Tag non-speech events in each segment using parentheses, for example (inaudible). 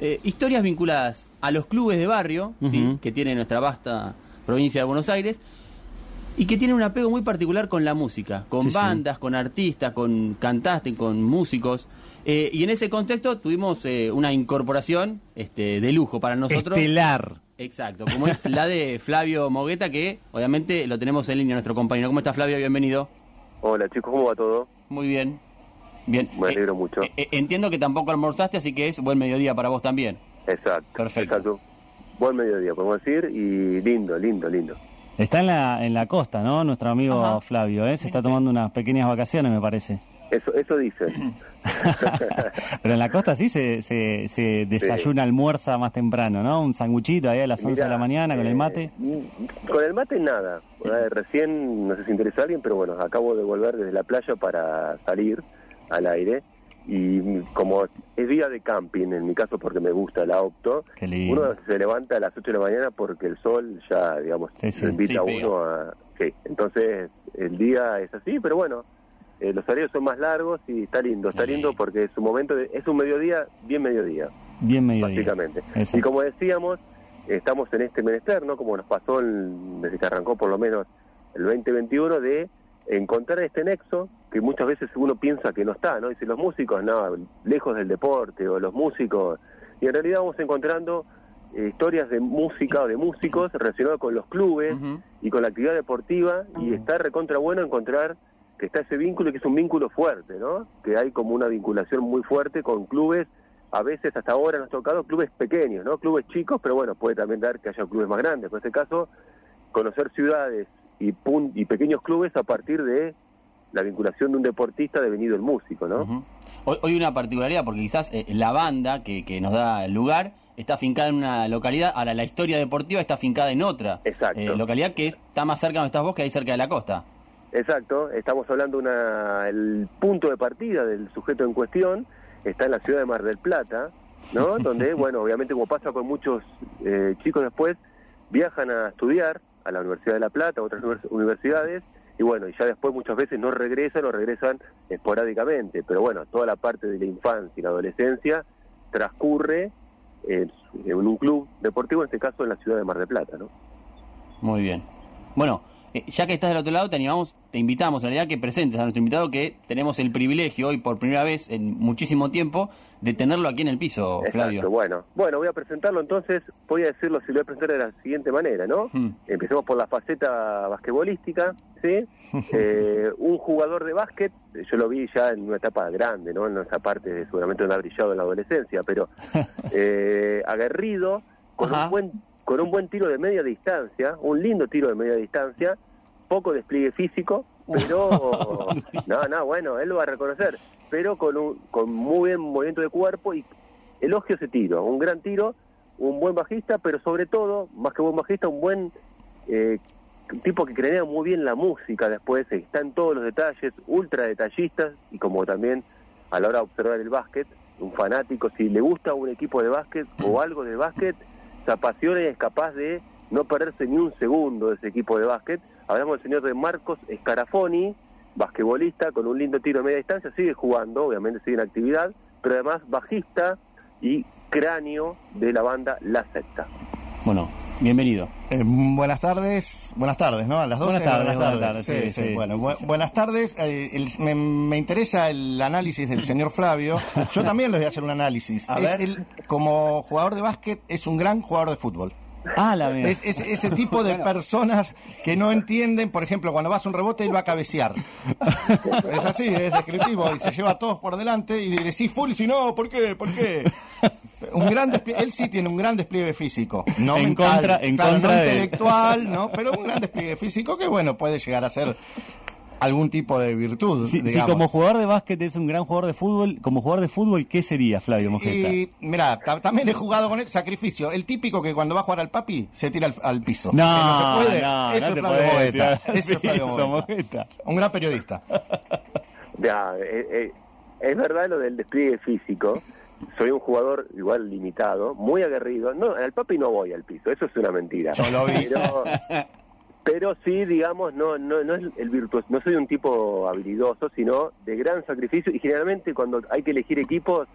eh, historias vinculadas a los clubes de barrio, ¿sí? Que tiene nuestra vasta provincia de Buenos Aires, y que tiene un apego muy particular con la música, con Sí, sí. bandas, con artistas, con cantantes, con músicos. Eh, y en ese contexto tuvimos eh, una incorporación este, de lujo para nosotros. Estelar. Exacto, como es la de Flavio Mogueta, que obviamente lo tenemos en línea, nuestro compañero. ¿Cómo está Flavio? Bienvenido. Hola chicos, ¿cómo va todo? Muy bien. Bien. Me alegro mucho. eh, entiendo que tampoco almorzaste, así que es buen mediodía para vos también. Exacto. Perfecto. Exacto. Buen mediodía, podemos decir, y lindo, lindo, lindo. Está en la, en la costa, ¿no? Nuestro amigo Ajá. Flavio, ¿eh? Se está tomando unas pequeñas vacaciones, me parece. Eso, eso dicen. (laughs) (laughs) Pero en la costa sí se, se, se desayuna, almuerza más temprano, ¿no? Un sanguchito ahí a las 11 de la Mirá, mañana con el eh, mate. Con el mate nada. Eh, Recién, no sé si interesa a alguien, pero bueno, acabo de volver desde la playa para salir al aire. Y como es día de camping, en mi caso porque me gusta la opto, uno se levanta a las 8 de la mañana porque el sol ya, digamos, Sí, sí. lo invita Sí, a uno a... Sí, entonces el día es así, pero bueno, eh, los horarios son más largos y está lindo, está Sí. lindo porque es un momento, de- es un mediodía, bien mediodía Bien medio básicamente. Exacto. Y como decíamos, estamos en este menester, ¿no? Como nos pasó el- desde que arrancó por lo menos el 2021, de encontrar este nexo que muchas veces uno piensa que no está, ¿no? Dice los músicos, no, lejos del deporte, o los músicos. Y en realidad vamos encontrando eh, historias de música o de músicos relacionados con los clubes y con la actividad deportiva y está recontra bueno encontrar que está ese vínculo y que es un vínculo fuerte, ¿no? Que hay como una vinculación muy fuerte con clubes, a veces hasta ahora nos ha tocado clubes pequeños, ¿no? Clubes chicos, pero bueno, puede también dar que haya clubes más grandes. En este caso, conocer ciudades y, pun- y pequeños clubes a partir de la vinculación de un deportista devenido el músico, ¿no? Hoy, hoy una particularidad, porque quizás eh, la banda que, que nos da el lugar está fincada en una localidad, ahora la historia deportiva está fincada en otra Exacto. eh, localidad que está más cerca donde estás vos que ahí cerca de la costa. Exacto, estamos hablando una el punto de partida del sujeto en cuestión está en la ciudad de Mar del Plata, ¿no? (laughs) Donde, bueno, obviamente como pasa con muchos eh, chicos después, viajan a estudiar a la Universidad de La Plata, a otras univers- universidades, y bueno, y ya después muchas veces no regresan o regresan esporádicamente, pero bueno, toda la parte de la infancia y la adolescencia transcurre en, en un club deportivo, en este caso en la ciudad de Mar del Plata, ¿no? Muy bien. Bueno, eh, ya que estás del otro lado, te animamos, te invitamos en realidad que presentes a nuestro invitado que tenemos el privilegio hoy por primera vez en muchísimo tiempo de tenerlo aquí en el piso, Flavio. Bueno. Bueno, voy a presentarlo entonces, voy a decirlo, si lo voy a presentar de la siguiente manera, ¿no? Hmm. Empecemos por la faceta basquetbolística, ¿sí? (laughs) Eh, un jugador de básquet, yo lo vi ya en una etapa grande, ¿no? En esa parte de, seguramente no ha brillado en la adolescencia, pero (laughs) eh, aguerrido, con Ajá. un, buen, con un buen tiro de media distancia, un lindo tiro de media distancia, poco despliegue físico, pero... (laughs) no, no, bueno, él lo va a reconocer, pero con, un, con muy buen movimiento de cuerpo y elogio ese tiro, un gran tiro, un buen bajista, pero sobre todo, más que buen bajista, un buen eh, tipo que crea muy bien la música después, está en todos los detalles, ultra detallistas y como también a la hora de observar el básquet, un fanático, si le gusta un equipo de básquet o algo de básquet, y es capaz de no perderse ni un segundo de ese equipo de básquet. Hablamos del señor de Marcos Scarafoni, basquetbolista con un lindo tiro de media distancia, sigue jugando, obviamente sigue en actividad, pero además bajista y cráneo de la banda La Secta. Bueno, bienvenido. Eh, buenas tardes, buenas tardes, ¿no? A las 12. Buenas tardes, buenas tardes, Sí, sí, sí, sí. Bueno, bu- buenas tardes. Eh, el- me, me interesa el análisis del señor Flavio. Yo también les voy a hacer un análisis. A Es ver. el- como jugador de básquet, es un gran jugador de fútbol. Ah, la. Es, es- ese tipo de personas que no entienden, por ejemplo, cuando vas a un rebote, él va a cabecear. Es así, es descriptivo, y se lleva a todos por delante y dice, sí, full, si no, ¿por qué? ¿Por qué? Un gran desplie- él sí tiene un gran despliegue físico, no En mental, contra- en claro, contra no de- intelectual, ¿no? pero un gran despliegue físico que, bueno, puede llegar a ser algún tipo de virtud, Si, como jugador de básquet es un gran jugador de fútbol, como jugador de fútbol, ¿qué sería Flavio Mojeta? Y mira, ta- también he jugado con el sacrificio. El típico que cuando va a jugar al papi se tira al, al piso. No, Que no se puede. no, Eso no es te Flavio al Eso es Flavio. Mojeta. Un gran periodista. Ya, eh, eh, es verdad lo del despliegue físico. Soy un jugador igual limitado, muy aguerrido. No, al papi no voy al piso, eso es una mentira. Yo lo vi. Pero, pero sí, digamos, no, no, no es el virtuoso, no soy un tipo habilidoso, sino de gran sacrificio. Y generalmente cuando hay que elegir equipos,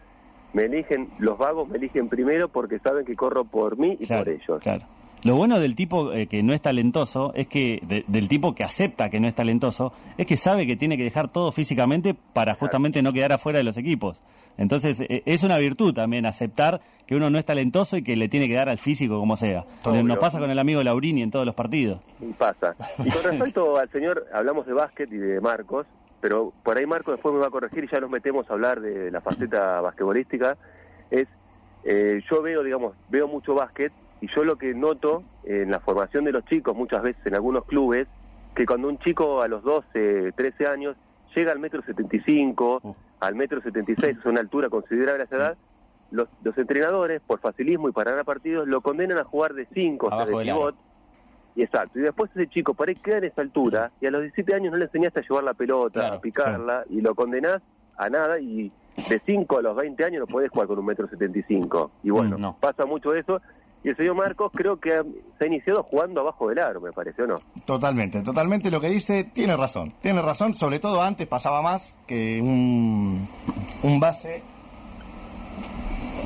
me eligen, los vagos me eligen primero porque saben que corro por mí y Claro, por ellos. claro. Lo bueno del tipo eh, que no es talentoso es que, de- del tipo que acepta que no es talentoso, es que sabe que tiene que dejar todo físicamente para justamente no quedar afuera de los equipos. Entonces, eh, es una virtud también aceptar que uno no es talentoso y que le tiene que dar al físico como sea. Obvio. Nos pasa con el amigo Laurini en todos los partidos. Y pasa. Y con respecto (laughs) al señor, hablamos de básquet y de Marcos, pero por ahí Marcos después me va a corregir y ya nos metemos a hablar de la faceta basquetbolística. Es, eh, yo veo, digamos, veo mucho básquet y yo lo que noto en la formación de los chicos, muchas veces en algunos clubes, que cuando un chico a los 12, 13 años llega al metro 75, Uh. Al metro 76, es una altura considerable a esa edad, los, los entrenadores, por facilismo y para ganar partidos, lo condenan a jugar de 5, o sea, de pivot, y exacto. Y después ese chico, para queda en esa altura, y a los 17 años no le enseñaste a llevar la pelota, Claro, a picarla, y lo condenás a nada, y de 5 a los 20 años no podés jugar con un metro 75. Y bueno, no. pasa mucho eso. Y el señor Marcos creo que se ha iniciado jugando abajo del aro, me parece, ¿o no? Totalmente, totalmente lo que dice, tiene razón. Tiene razón, sobre todo antes pasaba más que un, un base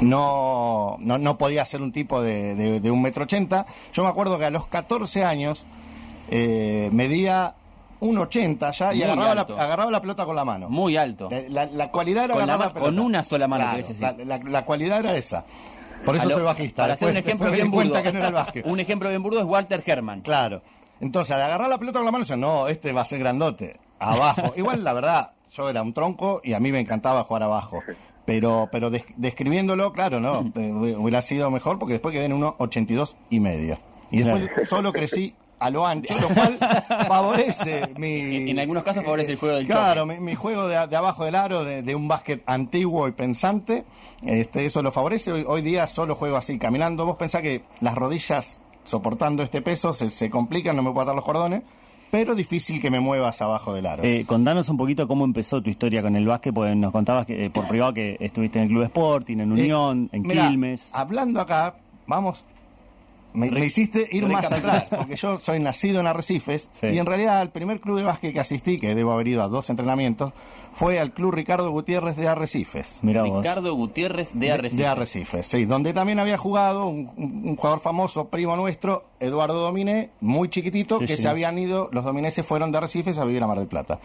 no, no, no podía ser un tipo de, de, de un metro ochenta. Yo me acuerdo que a los 14 años eh, medía un 80 ya y agarraba la, agarraba la pelota con la mano. Muy alto. La, la- la cualidad era Con la pelota. con una sola mano, Claro, querés la, decir. la- la cualidad era esa. Por eso lo- soy bajista. Para hacer un ejemplo bien burdo. que no era el básquet. un ejemplo bien burdo es Walter Herman. Claro. Entonces, al agarrar la pelota con la mano, decían, no, este va a ser grandote. Abajo. (laughs) Igual, la verdad, yo era un tronco y a mí me encantaba jugar abajo. Pero, pero des- describiéndolo, claro, no, eh, hubiera sido mejor porque después quedé en 1,82 y medio. Y después solo crecí a lo ancho, lo cual favorece mi... En, en algunos casos favorece el juego del Claro, mi, mi juego de, de abajo del aro, de, de un básquet antiguo y pensante, este, eso lo favorece. Hoy, hoy día solo juego así, caminando. Vos pensás que las rodillas, soportando este peso, se, se complican, no me puedo atar los cordones, pero difícil que me muevas abajo del aro. Eh, contanos un poquito cómo empezó tu historia con el básquet, porque nos contabas que, eh, por privado que estuviste en el Club Sporting, en Unión, Eh, en mirá, Quilmes. Hablando acá, vamos. Me, me hiciste ir más atrás, porque yo soy nacido en Arrecifes Sí. y en realidad el primer club de básquet que asistí, que debo haber ido a dos entrenamientos, fue al Club Ricardo Gutiérrez de Arrecifes. Mirá vos. Ricardo Gutiérrez de De- Arrecife. De Arrecifes, sí, donde también había jugado un, un- un jugador famoso, primo nuestro, Eduardo Dominé, muy chiquitito, Sí, que sí. se habían ido, los domineses fueron de Arrecifes a vivir a Mar del Plata.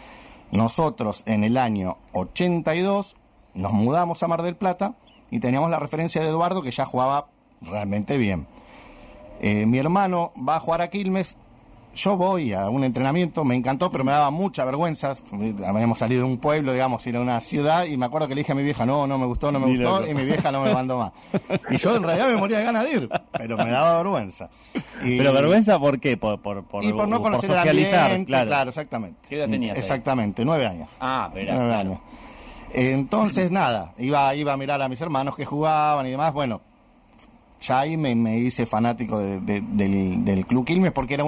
Nosotros en el año 82 nos mudamos a Mar del Plata y teníamos la referencia de Eduardo que ya jugaba realmente bien. Eh, mi hermano va a jugar a Quilmes. Yo voy a un entrenamiento, me encantó, pero me daba mucha vergüenza. Habíamos salido de un pueblo, digamos, ir a una ciudad, y me acuerdo que le dije a mi vieja, no, no me gustó, no me Ni gustó, loco. y mi vieja no me mandó más. Y yo en realidad me moría de ganas de ir, pero me daba vergüenza. Y- Pero vergüenza, ¿por qué? Por, por, por, y por no por conocer socializar, el ambiente, claro. claro. exactamente. ¿Qué edad tenías ahí? Exactamente, nueve años. Ah, verá, Nueve claro. años. Entonces, nada, iba, iba a mirar a mis hermanos que jugaban y demás. Bueno, ya ahí me, hice fanático de- de- del, Club Quilmes porque era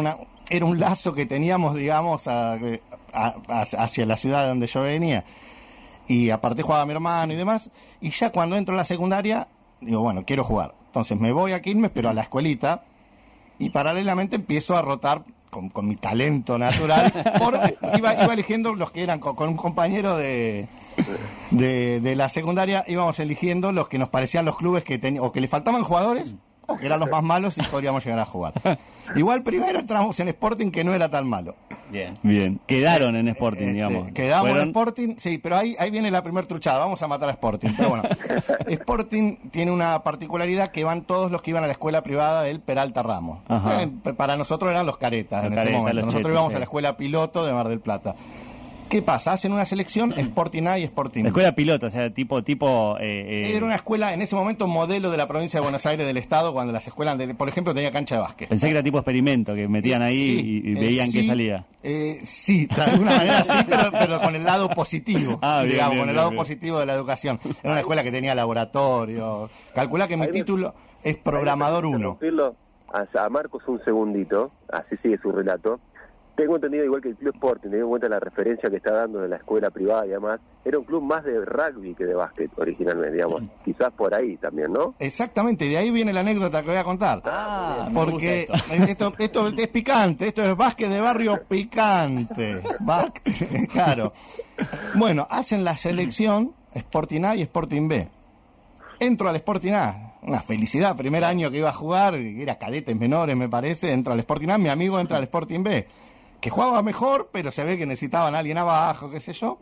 un lazo que teníamos, digamos, hacia la ciudad de donde yo venía. Y aparte jugaba mi hermano y demás. Y ya cuando entro a la secundaria, digo, bueno, quiero jugar. Entonces me voy a Quilmes, pero a la escuelita. Y paralelamente empiezo a rotar con, con mi talento natural. (laughs) por- iba, iba eligiendo los que eran con, con un compañero de, de, de la secundaria, íbamos eligiendo los que nos parecían los clubes que tenían, o que le faltaban jugadores, que eran los más malos y podríamos llegar a jugar. Igual primero entramos en Sporting, que no era tan malo. Bien. Bien, quedaron en Sporting, Este, digamos. Quedamos Fueron- en Sporting, sí, pero ahí, ahí viene la primer truchada, vamos a matar a Sporting. Pero bueno, (laughs) Sporting tiene una particularidad que van todos los que iban a la escuela privada del Peralta Ramos. Ajá. Eh, para nosotros eran los caretas Los en ese momento. Nosotros íbamos sí. a la escuela piloto de Mar del Plata. ¿Qué pasa? Hacen una selección Sporting A y Sporting La B. escuela piloto, o sea, tipo, tipo... eh, eh, Era una escuela, en ese momento, modelo de la provincia de Buenos Aires del Estado, cuando las escuelas, de- por ejemplo, tenía cancha de básquet. Pensé que era tipo experimento, que metían ahí sí, y, y eh, veían sí, qué salía. eh, sí, de alguna manera sí, pero, pero con el lado positivo. Ah, bien, digamos, bien, con el bien, lado bien. positivo de la educación. Era una escuela que tenía laboratorio. Calculá que mi Ahí me- título es programador Ahí me 1. interrumpirlo A, a Marcos un segundito, así sigue su relato. Tengo entendido igual que el Club Sporting, teniendo en cuenta la referencia que está dando de la escuela privada y demás, era un club más de rugby que de básquet originalmente, digamos. Quizás por ahí también, ¿no? Exactamente, de ahí viene la anécdota que voy a contar. Ah, Porque esto. (laughs) esto, esto es picante, esto es básquet de barrio picante. Básquet, (laughs) claro. Bueno, hacen la selección Sporting A y Sporting B. Entro al Sporting A, una felicidad, primer año que iba a jugar, era cadetes menores me parece, entro al Sporting A, mi amigo entra al Sporting B, que jugaba mejor, pero se ve que necesitaban a alguien abajo, qué sé yo.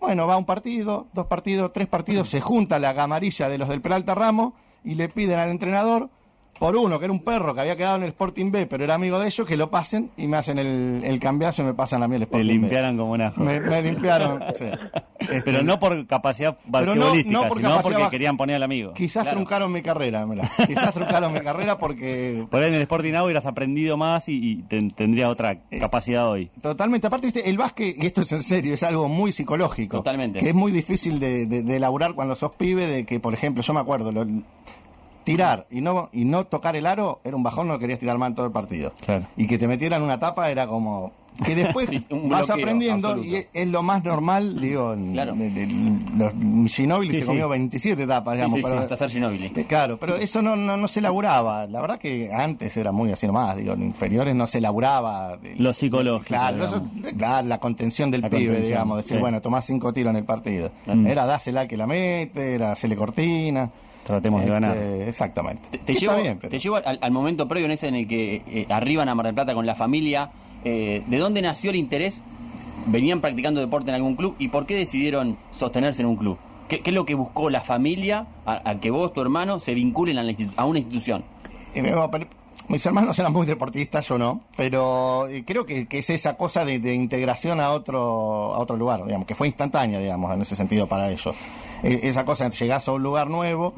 Bueno, va un partido, dos partidos, tres partidos, se junta la gamarilla de los del Peralta Ramos y le piden al entrenador por uno, que era un perro que había quedado en el Sporting B, pero era amigo de ellos, que lo pasen y me hacen el, el cambiazo y me pasan a mí el Sporting B. limpiaron como una Me, me limpiaron, (laughs) sí. Este, Pero no por capacidad Pero no- basquetbolística, no por sino capacidad porque querían poner al amigo. Quizás Claro. truncaron mi carrera, mirá. quizás truncaron mi carrera porque Por ahí en el Sporting Now hubieras aprendido más y, y ten- tendría otra Eh, capacidad hoy. Totalmente. Aparte, el básquet, y esto es en serio, es algo muy psicológico. Totalmente. Que es muy difícil de, de- de elaborar cuando sos pibe, de que, por ejemplo, yo me acuerdo, lo- tirar y no y no tocar el aro era un bajón, no querías tirar más en todo el partido. Claro. Y que te metieran una tapa era como... Que después (laughs) Sí, vas bloqueo aprendiendo absoluto. y es, es lo más normal, digo, Claro. de- de- los Sí, se sí. comió 27 tapas, Sí, digamos, sí, sí, hasta ser Claro, pero eso no, no, no se laburaba. La verdad que antes era muy así nomás. Digo, en inferiores no se laburaba. Lo psicológico, Claro, eso- claro, la contención del La pibe, contención, digamos. Decir, sí. bueno, tomás cinco tiros en el partido. Mm. Era dásela al que la mete, era hacerle cortina. Tratemos de Este, ganar. Exactamente. Te, te llevo, bien, pero- te llevo al, al momento previo en ese en el que eh, arriban a Mar del Plata con la familia. Eh, ¿De dónde nació el interés? ¿Venían practicando deporte en algún club? ¿Y por qué decidieron sostenerse en un club? ¿Qué, qué es lo que buscó la familia a, a que vos, tu hermano, se vinculen a, la a una institución? Pare- Mis hermanos eran muy deportistas, yo no, pero eh, creo que, que es esa cosa de, de integración a otro a otro lugar, digamos, que fue instantánea, digamos, en ese sentido para ellos. Eh, esa cosa, llegás a un lugar nuevo,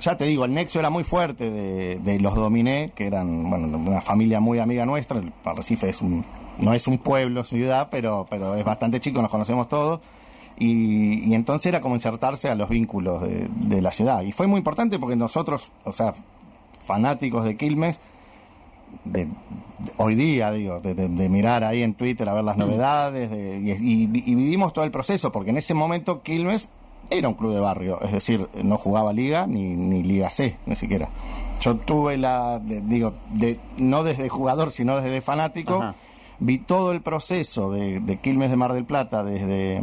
ya te digo, el nexo era muy fuerte de, de los Dominé, que eran, bueno, una familia muy amiga nuestra, el Arrecife es un, no es un pueblo, ciudad, pero, pero es bastante chico, nos conocemos todos. Y, y entonces era como insertarse a los vínculos de, de la ciudad. Y fue muy importante porque nosotros, o sea, fanáticos de Quilmes, de, de- hoy día, digo, de, mirar ahí en Twitter a ver las novedades, de- y, y- y vivimos todo el proceso, porque en ese momento Quilmes era un club de barrio, es decir, no jugaba liga ni, ni liga C, ni siquiera. Yo tuve la, de- digo, de, no desde jugador, sino desde fanático, Ajá. vi todo el proceso de, de Quilmes de Mar del Plata desde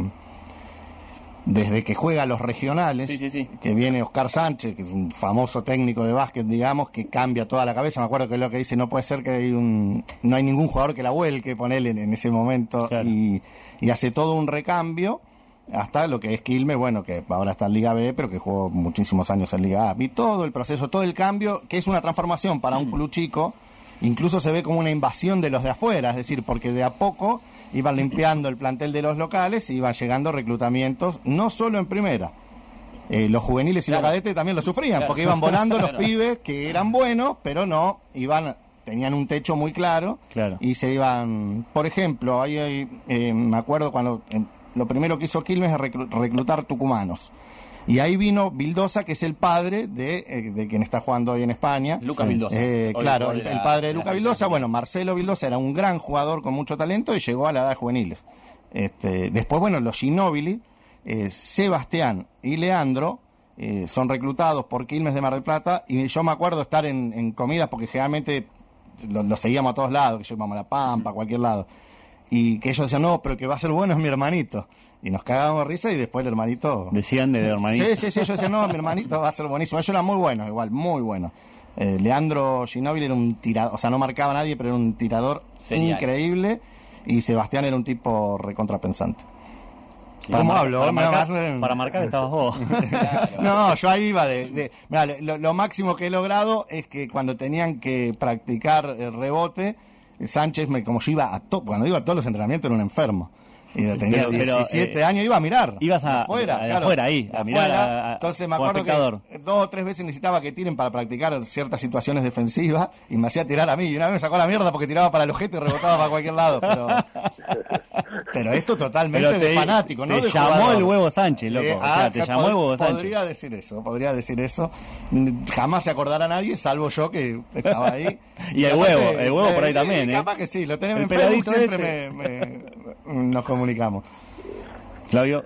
desde que juega los regionales, Sí, sí, sí. que viene Oscar Sánchez, que es un famoso técnico de básquet, digamos, que cambia toda la cabeza. Me acuerdo que es lo que dice, no puede ser que hay un, no hay ningún jugador que la vuelque, ponele en, en ese momento, Claro. y, y hace todo un recambio hasta lo que es Quilmes, bueno, que ahora está en Liga B, pero que jugó muchísimos años en Liga A. Vi todo el proceso, todo el cambio, que es una transformación para un club chico, incluso se ve como una invasión de los de afuera, es decir, porque de a poco iban limpiando el plantel de los locales y iban llegando reclutamientos, no solo en primera. Eh, los juveniles y Claro. los cadetes también lo sufrían, Claro. porque iban volando los (laughs) Claro. pibes que eran buenos, pero no, iban, tenían un techo muy claro Claro. y se iban, por ejemplo, ahí hay, eh, me acuerdo cuando eh, lo primero que hizo Quilmes es reclu- reclutar tucumanos. Y ahí vino Bildosa, que es el padre de, eh, de quien está jugando hoy en España. Lucas. Vildosa. Eh, claro, el, padre de de la Luca selección Vildosa, bueno, Marcelo Vildosa era un gran jugador con mucho talento y llegó a la edad de juveniles. Este, después, bueno, los Ginóbili, eh, Sebastián y Leandro eh, son reclutados por Quilmes de Mar del Plata y yo me acuerdo estar en, en comidas porque generalmente lo, lo seguíamos a todos lados, que yo íbamos a La Pampa, a cualquier lado. Y que ellos decían, no, pero el que va a ser bueno es mi hermanito. Y nos cagábamos risa y después el hermanito... Decían de hermanito. Sí, sí, sí, yo decía, no, mi hermanito va a ser buenísimo. Ellos eran muy buenos, igual, muy buenos. Eh, Leandro Ginóbili era un tirador, o sea, no marcaba a nadie, pero era un tirador Serial. increíble. Y Sebastián era un tipo recontrapensante. Para ¿Cómo mar- hablo? Para marcar, para marcar estabas vos. (laughs) No, yo ahí iba de... de- mirá, lo, lo máximo que he logrado es que cuando tenían que practicar el rebote, Sánchez, me, como yo iba a todo, cuando iba a todos los entrenamientos era un enfermo. Y tenía Pero- pero, 17 eh, años, iba a mirar. ibas a- afuera, a- de claro, afuera, ahí, a mirar a- Entonces me acuerdo que dos o tres veces necesitaba que tiren para practicar ciertas situaciones defensivas y me hacía tirar a mí. Y una vez me sacó la mierda porque tiraba para el objeto y rebotaba para cualquier lado. Pero, (laughs) pero esto totalmente Pero te- de fanático, ¿no? te de llamó jugador. el huevo Sánchez, loco. Eh, O sea, ah, te llamó el huevo Sánchez. Podría decir eso, podría decir eso. Jamás se acordará nadie, salvo yo que estaba ahí. (laughs) Y el huevo, el huevo por ahí eh, también, ¿eh? Capaz que sí, lo tenemos en Facebook, siempre me- nos comunicamos. Flavio,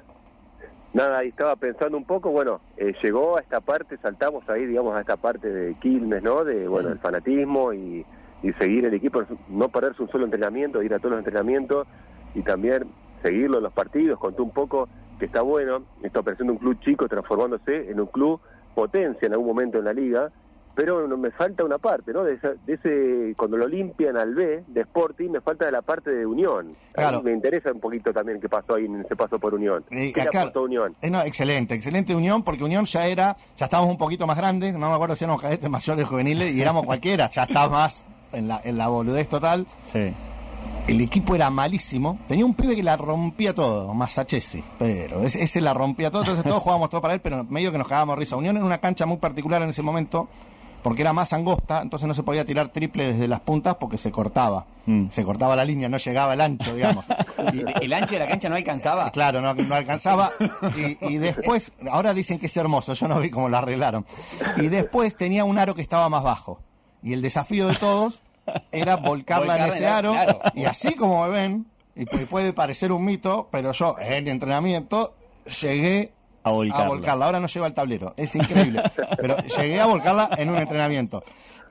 Nada, ahí estaba pensando un poco, bueno, eh, llegó a esta parte, saltamos ahí, digamos, a esta parte de Quilmes, ¿no? De, bueno, el fanatismo y, y seguir el equipo, no perderse un solo entrenamiento, ir a todos los entrenamientos y también seguirlo en los partidos. Contó un poco que está bueno, está apareciendo un club chico transformándose en un club potencia en algún momento en la liga, pero no, me falta una parte, ¿no? De, esa- de ese, cuando lo limpian al B de Sporting, me falta de la parte de Unión. A mí Claro. me interesa un poquito también qué pasó ahí en ese paso por Unión. Eh, ¿Qué aportó Unión? eh, no, excelente, excelente Unión, porque Unión ya era, ya estábamos un poquito más grandes, no me acuerdo si éramos cadetes mayores juveniles, y éramos cualquiera, ya está más en la, en la boludez total. Sí. El equipo era malísimo, tenía un pibe que la rompía todo, Masachesi, pero ese, ese la rompía todo, entonces todos jugábamos todo para él, pero medio que nos cagábamos risa. Unión en una cancha muy particular en ese momento, porque era más angosta, entonces no se podía tirar triple desde las puntas porque se cortaba. Mm. Se cortaba la línea, no llegaba el ancho, digamos. (laughs) Y- ¿El ancho de la cancha no alcanzaba? (laughs) Claro, no, no alcanzaba. Y, y después, ahora dicen que es hermoso, yo no vi cómo lo arreglaron. Y después tenía un aro que estaba más bajo. Y el desafío de todos era volcarla en ese aro. claro. Y así como me ven, y pu- puede parecer un mito, pero yo en entrenamiento llegué A volcarla. a volcarla. Ahora no llego al tablero, es increíble. (laughs) Pero llegué a volcarla en un entrenamiento.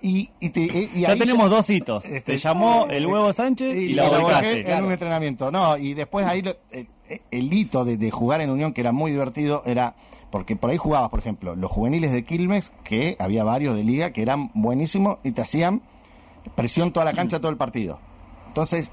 Y, y te- y- y Ya tenemos dos hitos. este, Te llamó el huevo Sánchez y, la volqué volcaste. en claro. un entrenamiento. No, y después ahí lo- el, el hito de, de jugar en Unión, que era muy divertido, era porque por ahí jugabas, por ejemplo, los juveniles de Quilmes, que había varios de liga que eran buenísimos y te hacían presión toda la cancha todo el partido. Entonces,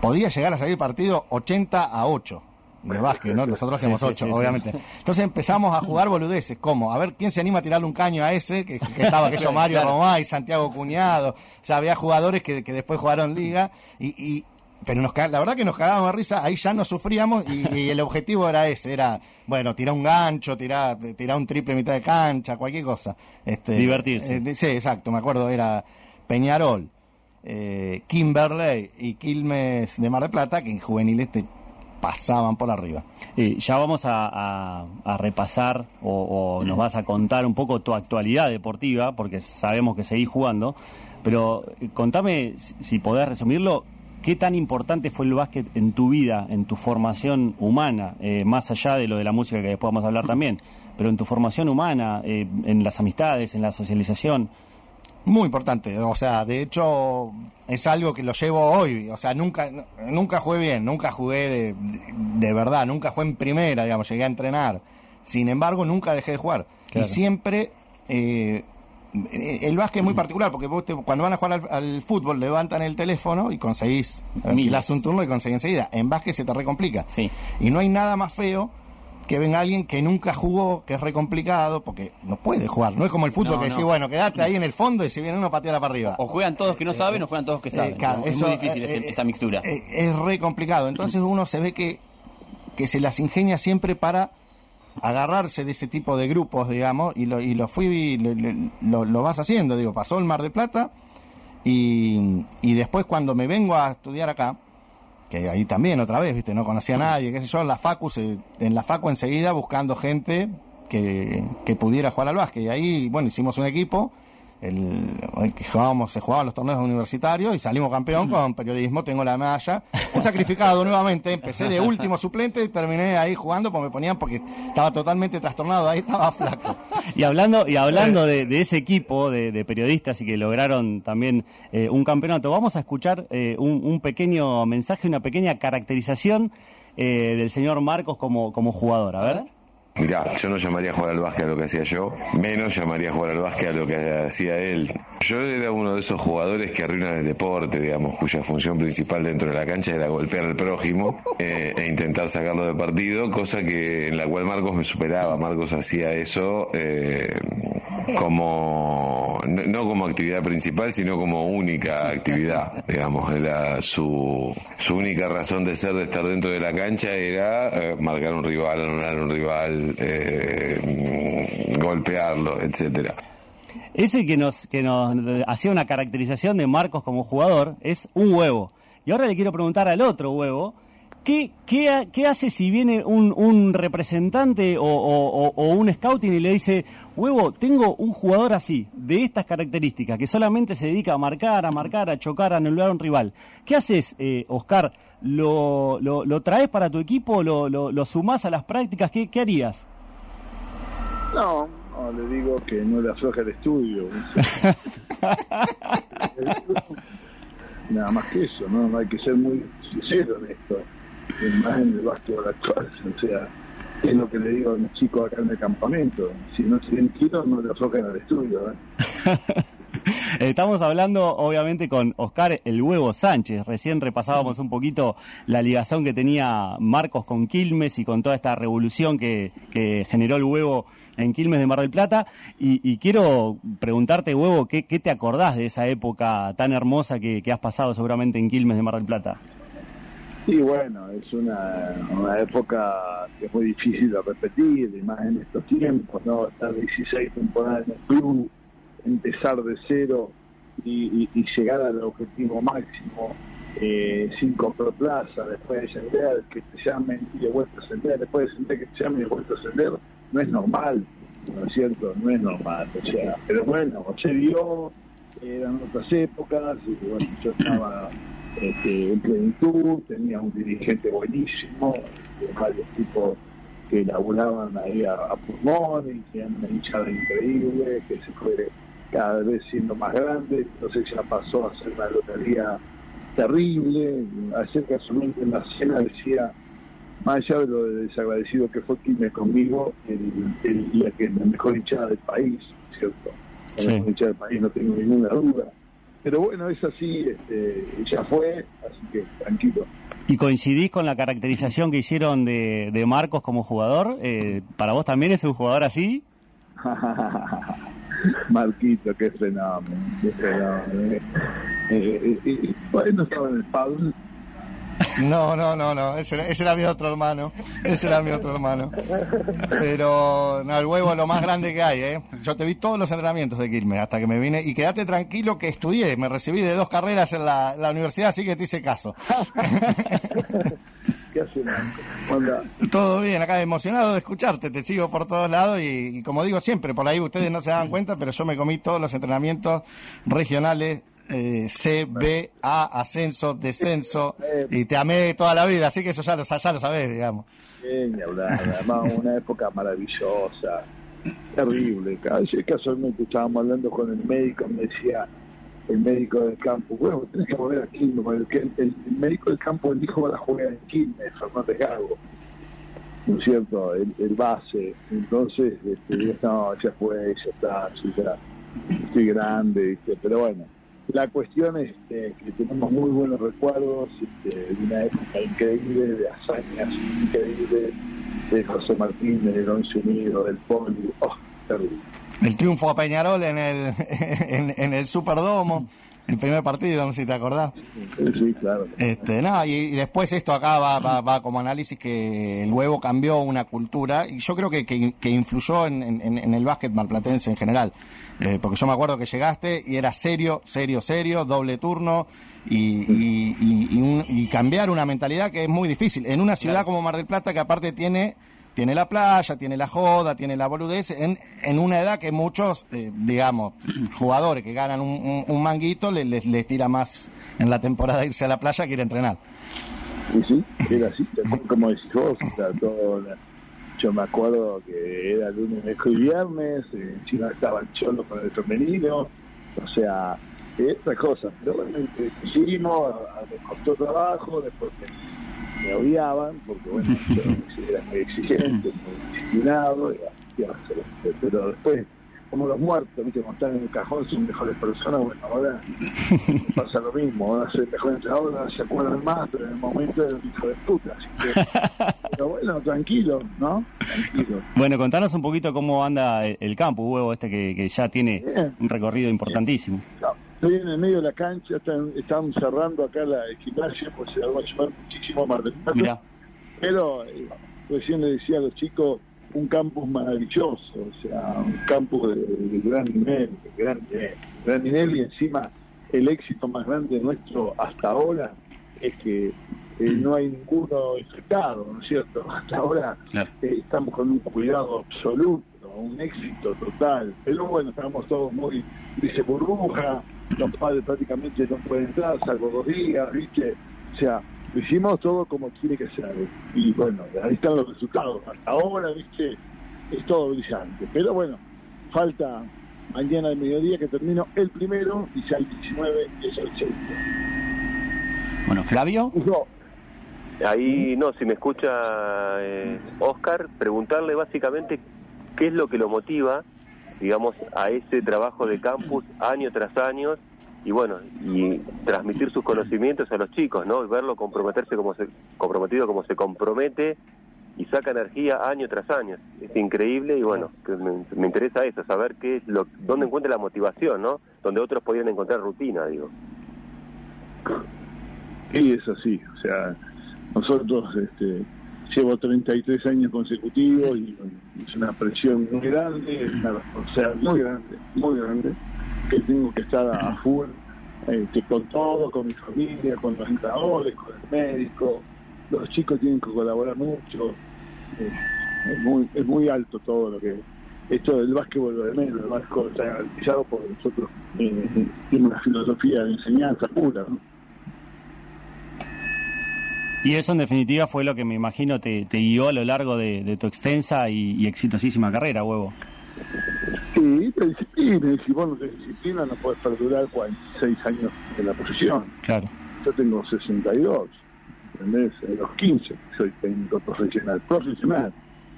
podía llegar a salir partido 80 a 8 de básquet, ¿no? Nosotros hacemos Sí, sí, 8, sí, sí. obviamente. Entonces empezamos a jugar boludeces, como a ver quién se anima a tirarle un caño a ese, que, que estaba aquello Mario Claro. Romay, Santiago Cuñado, o sea, había jugadores que, que después jugaron liga, y, y- pero nos, la verdad que nos cagábamos de risa, ahí ya no sufríamos, y, y el objetivo era ese, era, bueno, tirar un gancho, tirar, tirar un triple mitad de cancha, cualquier cosa. Este, Divertirse. eh, sí, exacto, me acuerdo, era Peñarol, eh, Kimberley y Quilmes de Mar del Plata, que en juveniles te pasaban por arriba. Ya vamos a, repasar o, nos vas a contar un poco tu actualidad deportiva, porque sabemos que seguís jugando, pero eh, contame, si- si podés resumirlo, ¿qué tan importante fue el básquet en tu vida, en tu formación humana, eh, más allá de lo de la música que después vamos a hablar también, pero en tu formación humana, eh, en las amistades, en la socialización? Muy importante, o sea, de hecho es algo que lo llevo hoy, o sea, nunca nunca jugué bien, nunca jugué de, de verdad, nunca jugué en primera, digamos, llegué a entrenar. Sin embargo, nunca dejé de jugar. Claro. Y siempre eh, el básquet es muy particular porque vos te- cuando van a jugar al, al fútbol levantan el teléfono y conseguís, alquilás un turno y conseguís enseguida. En básquet se te recomplica. Sí. Y no hay nada más feo que venga alguien que nunca jugó, que es re complicado, porque no puede jugar. No es como el fútbol No, que no. decís, bueno, quedate ahí en el fondo y si viene uno, pateala para arriba. O juegan todos que no saben o juegan todos que saben. Eh, claro, es eso, muy difícil eh, ese- eh, esa mixtura. eh, es re complicado. Entonces uno se ve que, que se las ingenia siempre para agarrarse de ese tipo de grupos, digamos, y lo, y lo fui, lo, lo- lo vas haciendo. Digo, pasó el Mar de Plata y, y después cuando me vengo a estudiar acá, que ahí también otra vez, viste, no conocía a nadie, qué sé yo, en la Facu, se- en la Facu enseguida buscando gente que, que pudiera jugar al básquet. Y ahí, bueno, hicimos un equipo, el, que jugábamos, se jugaban los torneos universitarios y salimos campeón con periodismo, tengo la medalla. Un sacrificado (laughs) nuevamente, empecé de último suplente y terminé ahí jugando porque me ponían porque estaba totalmente trastornado, ahí estaba flaco. (laughs) Y hablando, y hablando de, de ese equipo de, de periodistas y que lograron también eh, un campeonato, vamos a escuchar eh, un, un pequeño mensaje, una pequeña caracterización eh, del señor Marcos como, como jugador. A ver. Mirá, yo no llamaría a jugar al básquet a lo que hacía yo, menos llamaría a jugar al básquet a lo que hacía él. Yo era uno de esos jugadores que arruinan el deporte, digamos, cuya función principal dentro de la cancha era golpear al prójimo eh, e intentar sacarlo del partido, cosa que en la cual Marcos me superaba. Marcos hacía eso eh, como no, como actividad principal, sino como única actividad, digamos, era su, su única razón de ser, de estar dentro de la cancha era eh, marcar un rival, anular un rival, eh, golpearlo, etcétera. Ese que nos, que nos hacía una caracterización de Marcos como jugador es un huevo. Y ahora le quiero preguntar al otro huevo, ¿qué, qué, ha- qué hace si viene un, un representante o, o- un scouting y le dice, huevo, tengo un jugador así, de estas características, que solamente se dedica a marcar, a marcar, a chocar, a anular a un rival? ¿Qué haces, eh, Oscar? ¿Lo, lo, lo traes para tu equipo? ¿Lo, lo, lo sumás a las prácticas? ¿Qué, qué harías? No, no, le digo que no le afloja el estudio. (laughs) Nada más que eso, ¿no? Hay que ser muy sincero en esto, más en el básquetbol actual. O sea, Es lo que le digo a los chicos acá en el campamento. Si no tienen quitos, no le aflojan al estudio. ¿eh? (laughs) Estamos hablando, obviamente, con Oscar El Huevo Sánchez. Recién repasábamos un poquito la ligación que tenía Marcos con Quilmes y con toda esta revolución que, generó el huevo en Quilmes de Mar del Plata. Y, y quiero preguntarte, Huevo, ¿qué, ¿qué, te acordás de esa época tan hermosa que, que has pasado seguramente en Quilmes de Mar del Plata? Sí, bueno, es una, una época que muy difícil de repetir, y más en estos tiempos, ¿no? Estar 16 temporadas en el club, empezar de cero y, y, y llegar al objetivo máximo, eh, por plaza, después de ascender, que te llamen y de vuelta a ascender, después de ascender que te llamen y de vuelta a ascender, no es normal, ¿no es cierto? No es normal, o sea, pero bueno, se dio, eran otras épocas, y bueno, yo estaba este, en plenitud, tenía un dirigente buenísimo, varios tipos que laburaban ahí a, a pulmón y tenían una hinchada increíble, que se fue cada vez siendo más grande, entonces ya pasó a ser una lotería terrible, ayer casualmente en la cena decía, más allá de lo desagradecido que fue Quilmes conmigo, el, el, la, que la mejor hinchada del país, ¿cierto? La sí. mejor hinchada del país, no tengo ninguna duda pero bueno, es así, este, ya fue, así que tranquilo. ¿Y coincidís con la caracterización que hicieron de, de Marcos como jugador? Eh, ¿Para vos también es un jugador así? (laughs) Marquito, qué fenómeno, qué fenómeno. Eh, eh, eh, bueno, estaba en el Pablo. No, no, no, no, ese era, ese era, mi otro hermano, ese era mi otro hermano. Pero no, el huevo es lo más grande que hay, ¿eh? Yo te vi todos los entrenamientos de Quilmes hasta que me vine y quédate tranquilo que estudié, me recibí de dos carreras en la, la universidad, así que te hice caso. (laughs) ¿Qué hace, Todo bien, acá emocionado de escucharte, te sigo por todos lados y, y como digo siempre, por ahí ustedes no se dan cuenta, pero yo me comí todos los entrenamientos regionales eh, C, B, A, ascenso, descenso, (laughs) y te amé toda la vida, así que eso ya lo, ya lo sabés, digamos. Bien, además una época maravillosa, terrible. Casualmente estábamos hablando con el médico, me decía el médico del campo, bueno, tenés que volver a Quilmes, porque el, el, el, médico del campo, el hijo va a jugar en Quilmes, Fernández Gago, ¿no es cierto? El, el base, entonces, este, no, ya fue, ya está, ya, estoy grande, ¿viste? pero bueno la cuestión es este, que tenemos muy buenos recuerdos este, de una época increíble, de hazañas increíbles, de José Martín, del Once Unido, del Poli, oh, terrible. El triunfo a Peñarol en el, (laughs) en, en el Superdomo. El primer partido, no sé si te acordás. Sí, claro. Este, no, y, y, después esto acá va, va, va, como análisis que el huevo cambió una cultura y yo creo que, que, que influyó en, en, en, el básquet malplatense en general. Eh, porque yo me acuerdo que llegaste y era serio, serio, serio, doble turno y, y, y, un, y cambiar una mentalidad que es muy difícil. En una ciudad claro. como Mar del Plata que aparte tiene tiene la playa, tiene la joda, tiene la boludez, en, en una edad que muchos, eh, digamos, jugadores que ganan un, un, un manguito les, les, les, tira más en la temporada irse a la playa que ir a entrenar. Sí, sí, era así, como decís vos, o sea, todo la, yo me acuerdo que era lunes, miércoles y viernes, en China estaba el cholo con el femenino, o sea, esta cosa, pero bueno, seguimos, me costó trabajo, después me, me odiaban, porque bueno, (laughs) yo era muy exigente, muy disciplinado, y, pero después como los muertos, ¿viste? Cuando están en el cajón son mejores personas, bueno, ahora (laughs) pasa lo mismo, ahora soy mejor entrenador, ahora se acuerdan más, pero en el momento era un hijo de puta, así que, (laughs) pero bueno, tranquilo, ¿no? Tranquilo. Bueno, contanos un poquito cómo anda el campo, huevo este que, que ya tiene Bien. un recorrido importantísimo. Estoy en el medio de la cancha, están, están cerrando acá la gimnasia, pues se va a llevar muchísimo más de Pero eh, recién le decía a los chicos, un campus maravilloso, o sea, un campus de, de gran nivel, de gran, de gran nivel y encima el éxito más grande nuestro hasta ahora es que eh, no hay ninguno infectado, ¿no es cierto? (laughs) Hasta ahora claro. eh, estamos con un cuidado absoluto, un éxito total, pero bueno, estamos todos muy, dice burbuja, los padres prácticamente no pueden entrar, salvo dos días, ¿viste? O sea, lo hicimos todo como tiene que ser. Y bueno, ahí están los resultados. Hasta ahora, viste, es todo brillante. Pero bueno, falta mañana al mediodía que termino el primero y ya el 19 es el segundo. Bueno, Flavio. No, Ahí, no, si me escucha eh, Oscar, preguntarle básicamente qué es lo que lo motiva, digamos, a ese trabajo de campus año tras año y bueno, y transmitir sus conocimientos a los chicos, ¿no? Y verlo comprometerse como se, comprometido como se compromete y saca energía año tras año. Es increíble y bueno, me, me interesa eso, saber qué es lo, dónde encuentra la motivación, ¿no? Donde otros podrían encontrar rutina, digo. Y es así, o sea, nosotros este, llevo 33 años consecutivos y es una presión muy grande, una responsabilidad muy grande, muy grande, que tengo que estar a full este, con todo, con mi familia, con los entrenadores, con el médico, los chicos tienen que colaborar mucho, eh, es muy es muy alto todo lo que esto del básquetbol lo de menos, el básquetbol está garantizado por nosotros eh, una filosofía de enseñanza pura, ¿no? Y eso en definitiva fue lo que me imagino te, guió a lo largo de, tu extensa y exitosísima carrera, huevo. La disciplina, y si vos no disciplina no puedes perdurar 46 años en la posición. Claro. Yo tengo 62, ¿entendés? De los 15 soy técnico profesional, profesional,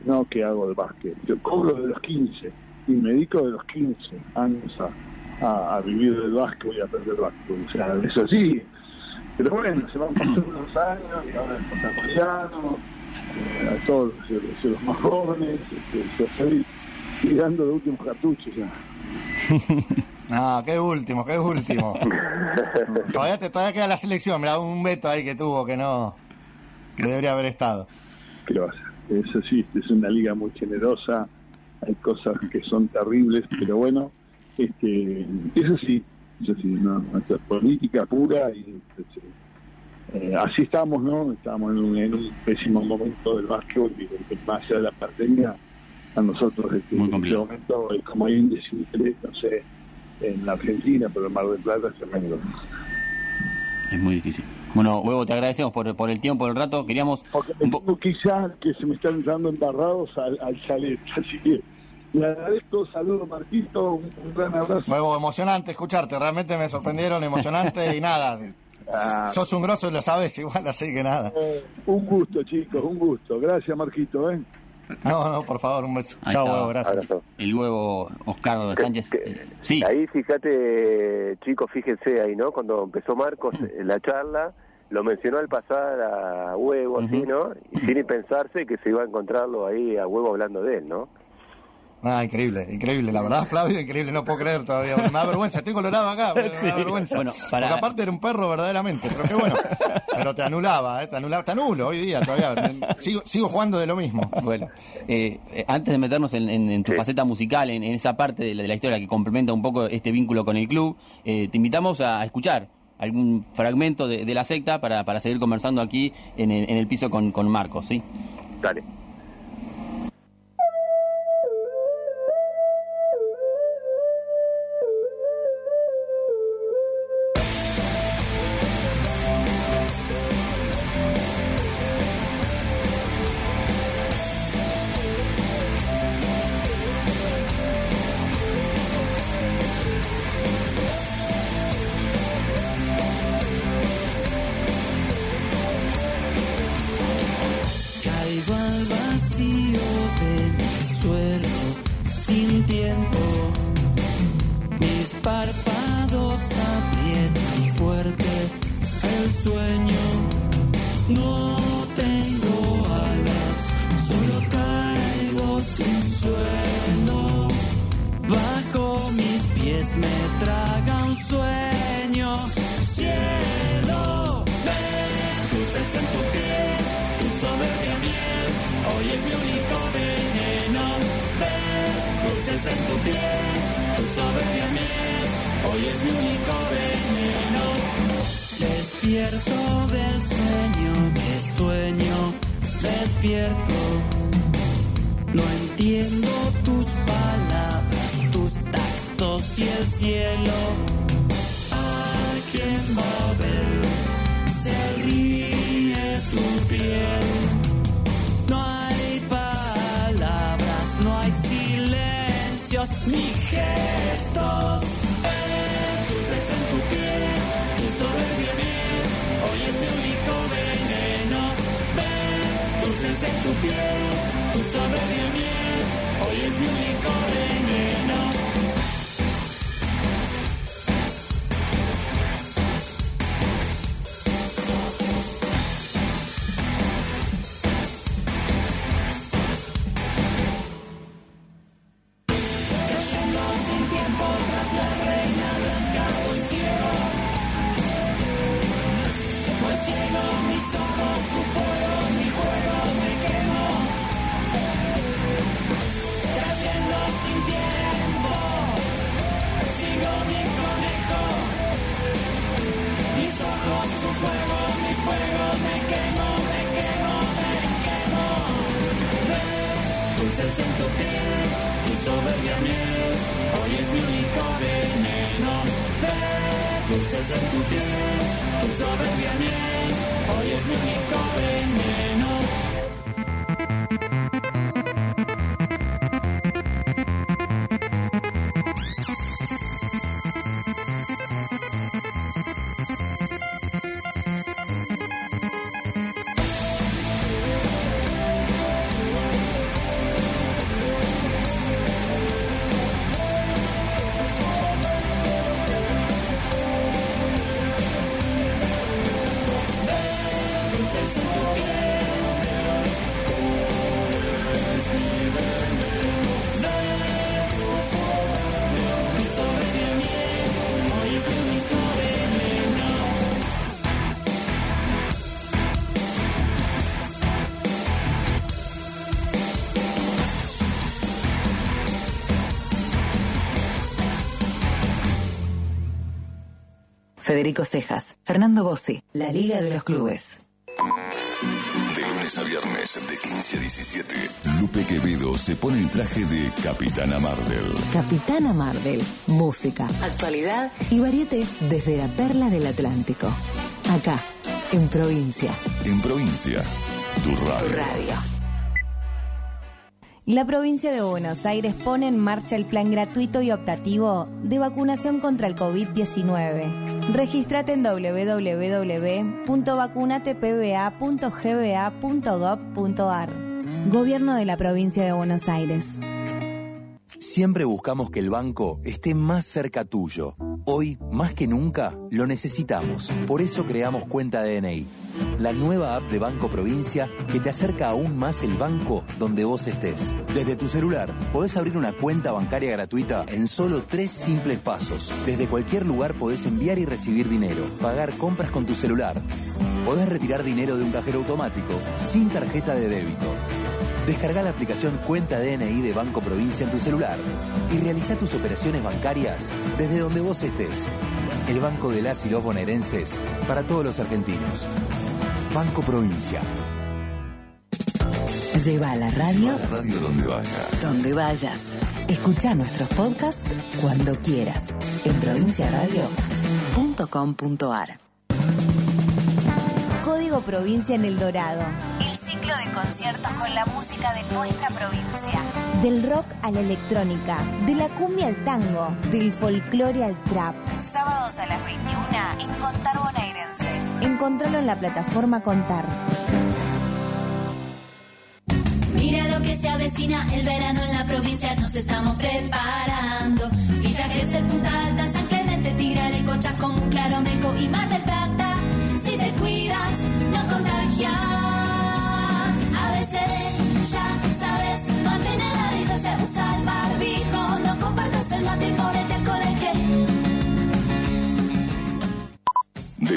no que hago el básquet. Yo cobro de los 15 y me dedico de los 15 años a, a, a vivir del básquet y a aprender básquet. O sea, es así. Pero bueno, se van pasando los años y ahora apoyando eh, a todos los, los más jóvenes, este, yo estoy tirando los últimos cartuchos ya. No, (laughs) qué último, qué último. (laughs) todavía, te, todavía queda la selección, mira, un veto ahí que tuvo que no, que debería haber estado. ¿Qué lo a hacer? Es una liga muy generosa, hay cosas que son terribles, pero bueno, este, es así, es así, ¿no? nuestra política pura y este, eh, así estamos, ¿no? Estamos en un, en un pésimo momento del básquetbol y más allá de la pandemia, a nosotros este, Muy en este momento es como índice de interés, no sé, en la Argentina, pero en Mar del Plata es tremendo. Es muy difícil. Bueno, Huevo, te agradecemos por, por el tiempo, por el rato. Queríamos... Porque un tengo que ya que se me están entrando embarrados al, al chalet, (laughs) así que le agradezco, saludo Marquito, un, un gran abrazo. Nuevo, emocionante escucharte, realmente me sorprendieron, emocionante y nada. (laughs) Ah, Sos un grosso y lo sabes igual, así que nada. eh, un gusto, chicos, un gusto. Gracias, Marquito. ¿eh? (laughs) No, no, por favor, un beso. Ahí Chao, huevo, gracias. Abrazo. El huevo Oscar Sánchez. Que- Eh, Sí, Ahí fíjate, chicos, fíjense ahí, ¿no? Cuando empezó Marcos eh, la charla, lo mencionó al pasar a Huevo, así, ¿no? Y sin pensarse que se iba a encontrarlo ahí a Huevo hablando de él, ¿no? Ah, increíble, increíble, la verdad, Flavio, increíble, no puedo creer todavía. Me da vergüenza, estoy colorado acá, me da (laughs) vergüenza. Bueno, para- Porque aparte era un perro verdaderamente, pero qué bueno. Pero te anulaba, ¿eh? te anulaba, te anulo hoy día todavía. Sigo, sigo jugando de lo mismo. Bueno, eh, antes de meternos en, en- en tu Sí. faceta musical, en, en esa parte de la, de la historia que complementa un poco este vínculo con el club, eh, te invitamos a, a escuchar algún fragmento de, de la secta para, para seguir conversando aquí en el, en el piso con, con Marcos, ¿sí? Dale. Es mi único veneno. Ven, dulces en tu piel, tu soberbia miel. Hoy es mi único veneno. Despierto del sueño que sueño, despierto. No entiendo tus palabras, tus tactos y el cielo. ¿A quién va a ver? Se ríe mis gestos. Dulces en tu piel, tu soberbia miel, hoy es mi único veneno. Ven, dulces en tu piel, tu soberbia miel, hoy es mi único veneno. Federico Cejas, Fernando Bossi, La Liga de los Clubes. De lunes a viernes, de 15 a 17, Lupe Quevedo se pone el traje de Capitana Marvel. Capitana Marvel, música, actualidad y variete desde la perla del Atlántico. Acá, en provincia, En provincia, tu tu radio. La provincia de Buenos Aires pone en marcha el plan gratuito y optativo de vacunación contra el COVID-19. Regístrate en www.vacunatepba.gba.gov.ar. Gobierno de la provincia de Buenos Aires. Siempre buscamos que el banco esté más cerca tuyo. Hoy, más que nunca, lo necesitamos. Por eso creamos Cuenta DNI, la nueva app de Banco Provincia que te acerca aún más el banco donde vos estés. Desde tu celular, podés abrir una cuenta bancaria gratuita en solo tres simples pasos. Desde cualquier lugar podés enviar y recibir dinero, pagar compras con tu celular. Podés retirar dinero de un cajero automático sin tarjeta de débito. Descarga la aplicación Cuenta DNI de Banco Provincia en tu celular y realiza tus operaciones bancarias desde donde vos estés. El banco de las y los bonaerenses para todos los argentinos. Banco Provincia. Lleva la radio La radio donde vayas. donde vayas. Escucha nuestros podcasts cuando quieras. En provinciaradio.com.ar. Código Provincia en El Dorado. Ciclo de conciertos con la música de nuestra provincia. Del rock a la electrónica, de la cumbia al tango, del folclore al trap. Sábados a las 21 en Contar Bonaerense. Encontralo en la plataforma Contar. Mira lo que se avecina, el verano en la provincia nos estamos preparando. Villa Gesell, Punta Alta, San Clemente, Tigre, Chasco, Claro, Meco y Mar del Plata. Si te cuidas, no contagias. A veces ya sabes, mantén la distancia, usa el barbijo,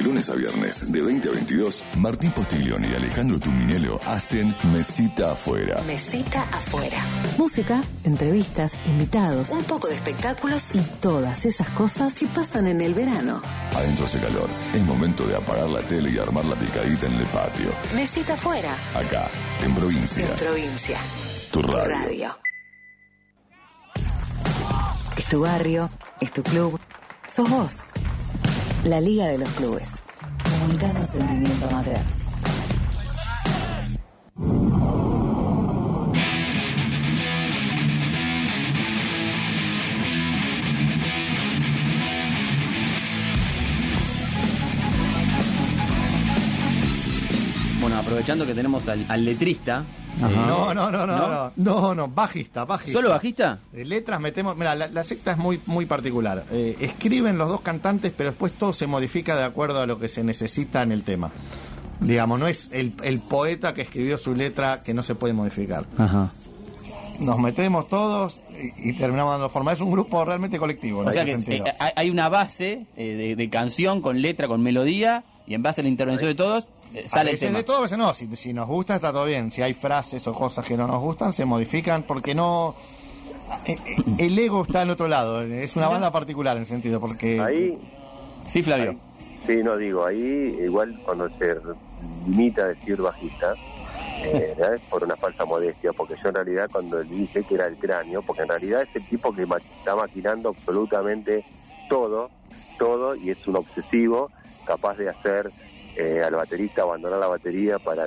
lunes a viernes, de 20 a 22, Martín Postiglione y Alejandro Tuminelo hacen Mesita Afuera. Mesita afuera. Música, entrevistas, invitados, un poco de espectáculos y todas esas cosas que pasan en el verano. Adentro hace calor. Es momento de apagar la tele y armar la picadita en el patio. Mesita afuera. Acá, en provincia. En provincia. Tu Tu radio. radio. Es tu barrio, es tu club, sos vos. La Liga de los Clubes. Comunicando sentimiento amateur. Bueno, aprovechando que tenemos al, al letrista. No, eh, no, no, no, no, no, no, bajista, bajista. ¿Solo bajista? Letras metemos, mira, la, secta es muy muy particular. Eh, escriben los dos cantantes, pero después todo se modifica de acuerdo a lo que se necesita en el tema. Digamos, no es el, poeta que escribió su letra que no se puede modificar. Ajá. Nos metemos todos y, terminamos dando forma. Es un grupo realmente colectivo. O sea que eh, hay- una base de, de canción con letra, con melodía, y en base a la intervención de todos, eh, a sale el veces tema. de todo, a veces no. Si, si nos gusta, está todo bien. Si hay frases o cosas que no nos gustan, se modifican porque no. eh, eh, El ego está en otro lado. Es una banda particular en sentido. Porque. Ahí, Sí, Flavio. sí, no digo, ahí igual cuando se limita a decir bajista, eh, (laughs) es por una falsa modestia, porque yo en realidad cuando le dije que era el cráneo, porque en realidad es el tipo que ma- está maquinando absolutamente todo, todo, y es un obsesivo, capaz de hacer eh, al baterista abandonar la batería para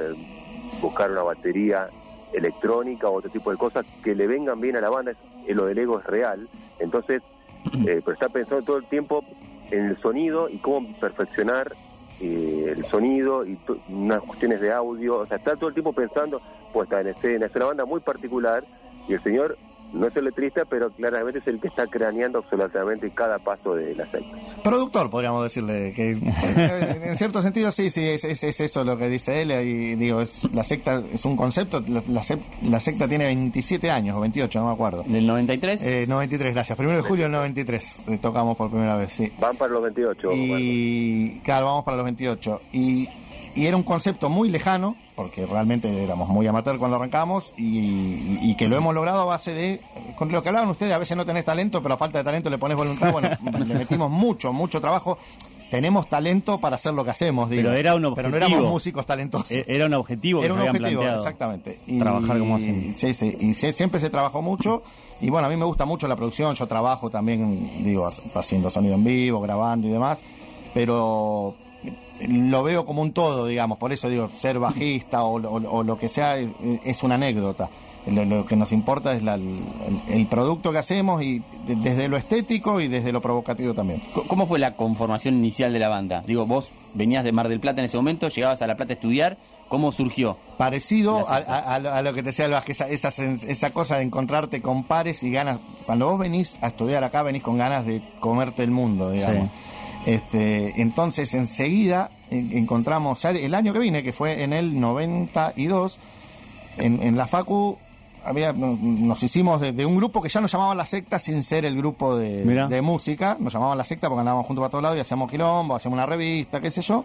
buscar una batería electrónica o otro tipo de cosas que le vengan bien a la banda, es- eh, lo del ego es real, entonces, (clears throat) eh, pero está pensando todo el tiempo en el sonido y cómo perfeccionar eh, el sonido y unas cuestiones de audio, o sea, está todo el tiempo pensando puesta en escena, es una banda muy particular y el señor no es el letrista, pero claramente es el que está craneando absolutamente cada paso de la secta. Productor, podríamos decirle, que (laughs) en cierto sentido sí, sí, es, es- es eso lo que dice él, y digo, es, la secta es un concepto, la, la la secta tiene 27 años, o 28, no me acuerdo. ¿Del 93? Eh, 93, gracias, primero de julio del 93, eh, tocamos por primera vez, sí. Van para los 28. Y claro, vamos para los 28. Y, y era un concepto muy lejano, porque realmente éramos muy amateur cuando arrancamos, y, y que lo hemos logrado a base de, con lo que hablaban ustedes, a veces no tenés talento, pero a falta de talento le pones voluntad, bueno, (laughs) le metimos mucho, mucho trabajo. Tenemos talento para hacer lo que hacemos, digo. Pero era un Pero no objetivo. éramos músicos talentosos. E- Era un objetivo que Era un se habían objetivo, planteado. exactamente. Trabajar como hacen. Sí, sí, y se- siempre se trabajó mucho. Y bueno, a mí me gusta mucho la producción. Yo trabajo también, digo, haciendo sonido en vivo, grabando y demás. Pero lo veo como un todo, digamos. Por eso digo, ser bajista o, o- o lo que sea es, es una anécdota. Lo, lo que nos importa es la- el, el producto que hacemos y de- desde lo estético y desde lo provocativo también. ¿Cómo fue la conformación inicial de la banda? Digo, vos venías de Mar del Plata en ese momento, llegabas a La Plata a estudiar, ¿cómo surgió? Parecido a, a- a lo- que te decía el Vázquez, esa, esa, esa cosa de encontrarte con pares y ganas. Cuando vos venís a estudiar acá, venís con ganas de comerte el mundo, digamos. Este, entonces, enseguida en- encontramos, ya el año que vine, que fue en el 92, en, en la Facu. Había, no- nos hicimos de, de un grupo que ya nos llamaban la secta sin ser el grupo de, música, nos llamaban la secta porque andábamos juntos para todos lados y hacíamos quilombo, hacíamos una revista, qué sé yo.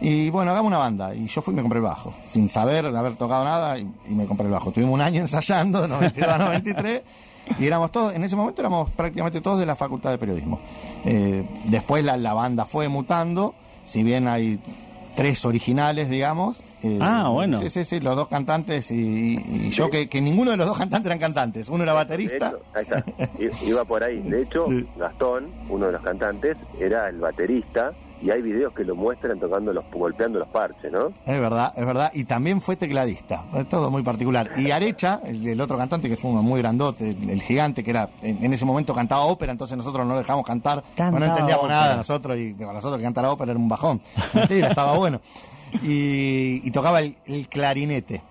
Y bueno, hagamos una banda. Y yo fui y me compré el bajo, sin saber haber tocado nada, y, y me compré el bajo. Tuvimos un año ensayando, de 92 a 93, (laughs) y éramos todos, en ese momento éramos prácticamente todos de la Facultad de Periodismo. Eh, después la, la banda fue mutando, si bien hay tres originales, digamos. eh, Ah, bueno. Sí, sí, sí, los dos cantantes y, y yo, que, que ninguno de los dos cantantes eran cantantes. Uno era baterista. Hecho, ahí está, iba por ahí. De hecho, (laughs) Gastón, uno de los cantantes, era el baterista y hay videos que lo muestran tocando los, golpeando los parches, ¿no? Es verdad, es verdad. Y también fue tecladista. Es todo muy particular. Y Arecha, el, el otro cantante, que es uno muy grandote, el, el gigante, que era en, en ese momento cantaba ópera, entonces nosotros no lo dejamos cantar. Cantaba no entendíamos ópera. nada nosotros. Y para nosotros que cantara ópera era un bajón. Mentira, estaba bueno. Y, y tocaba el, el clarinete.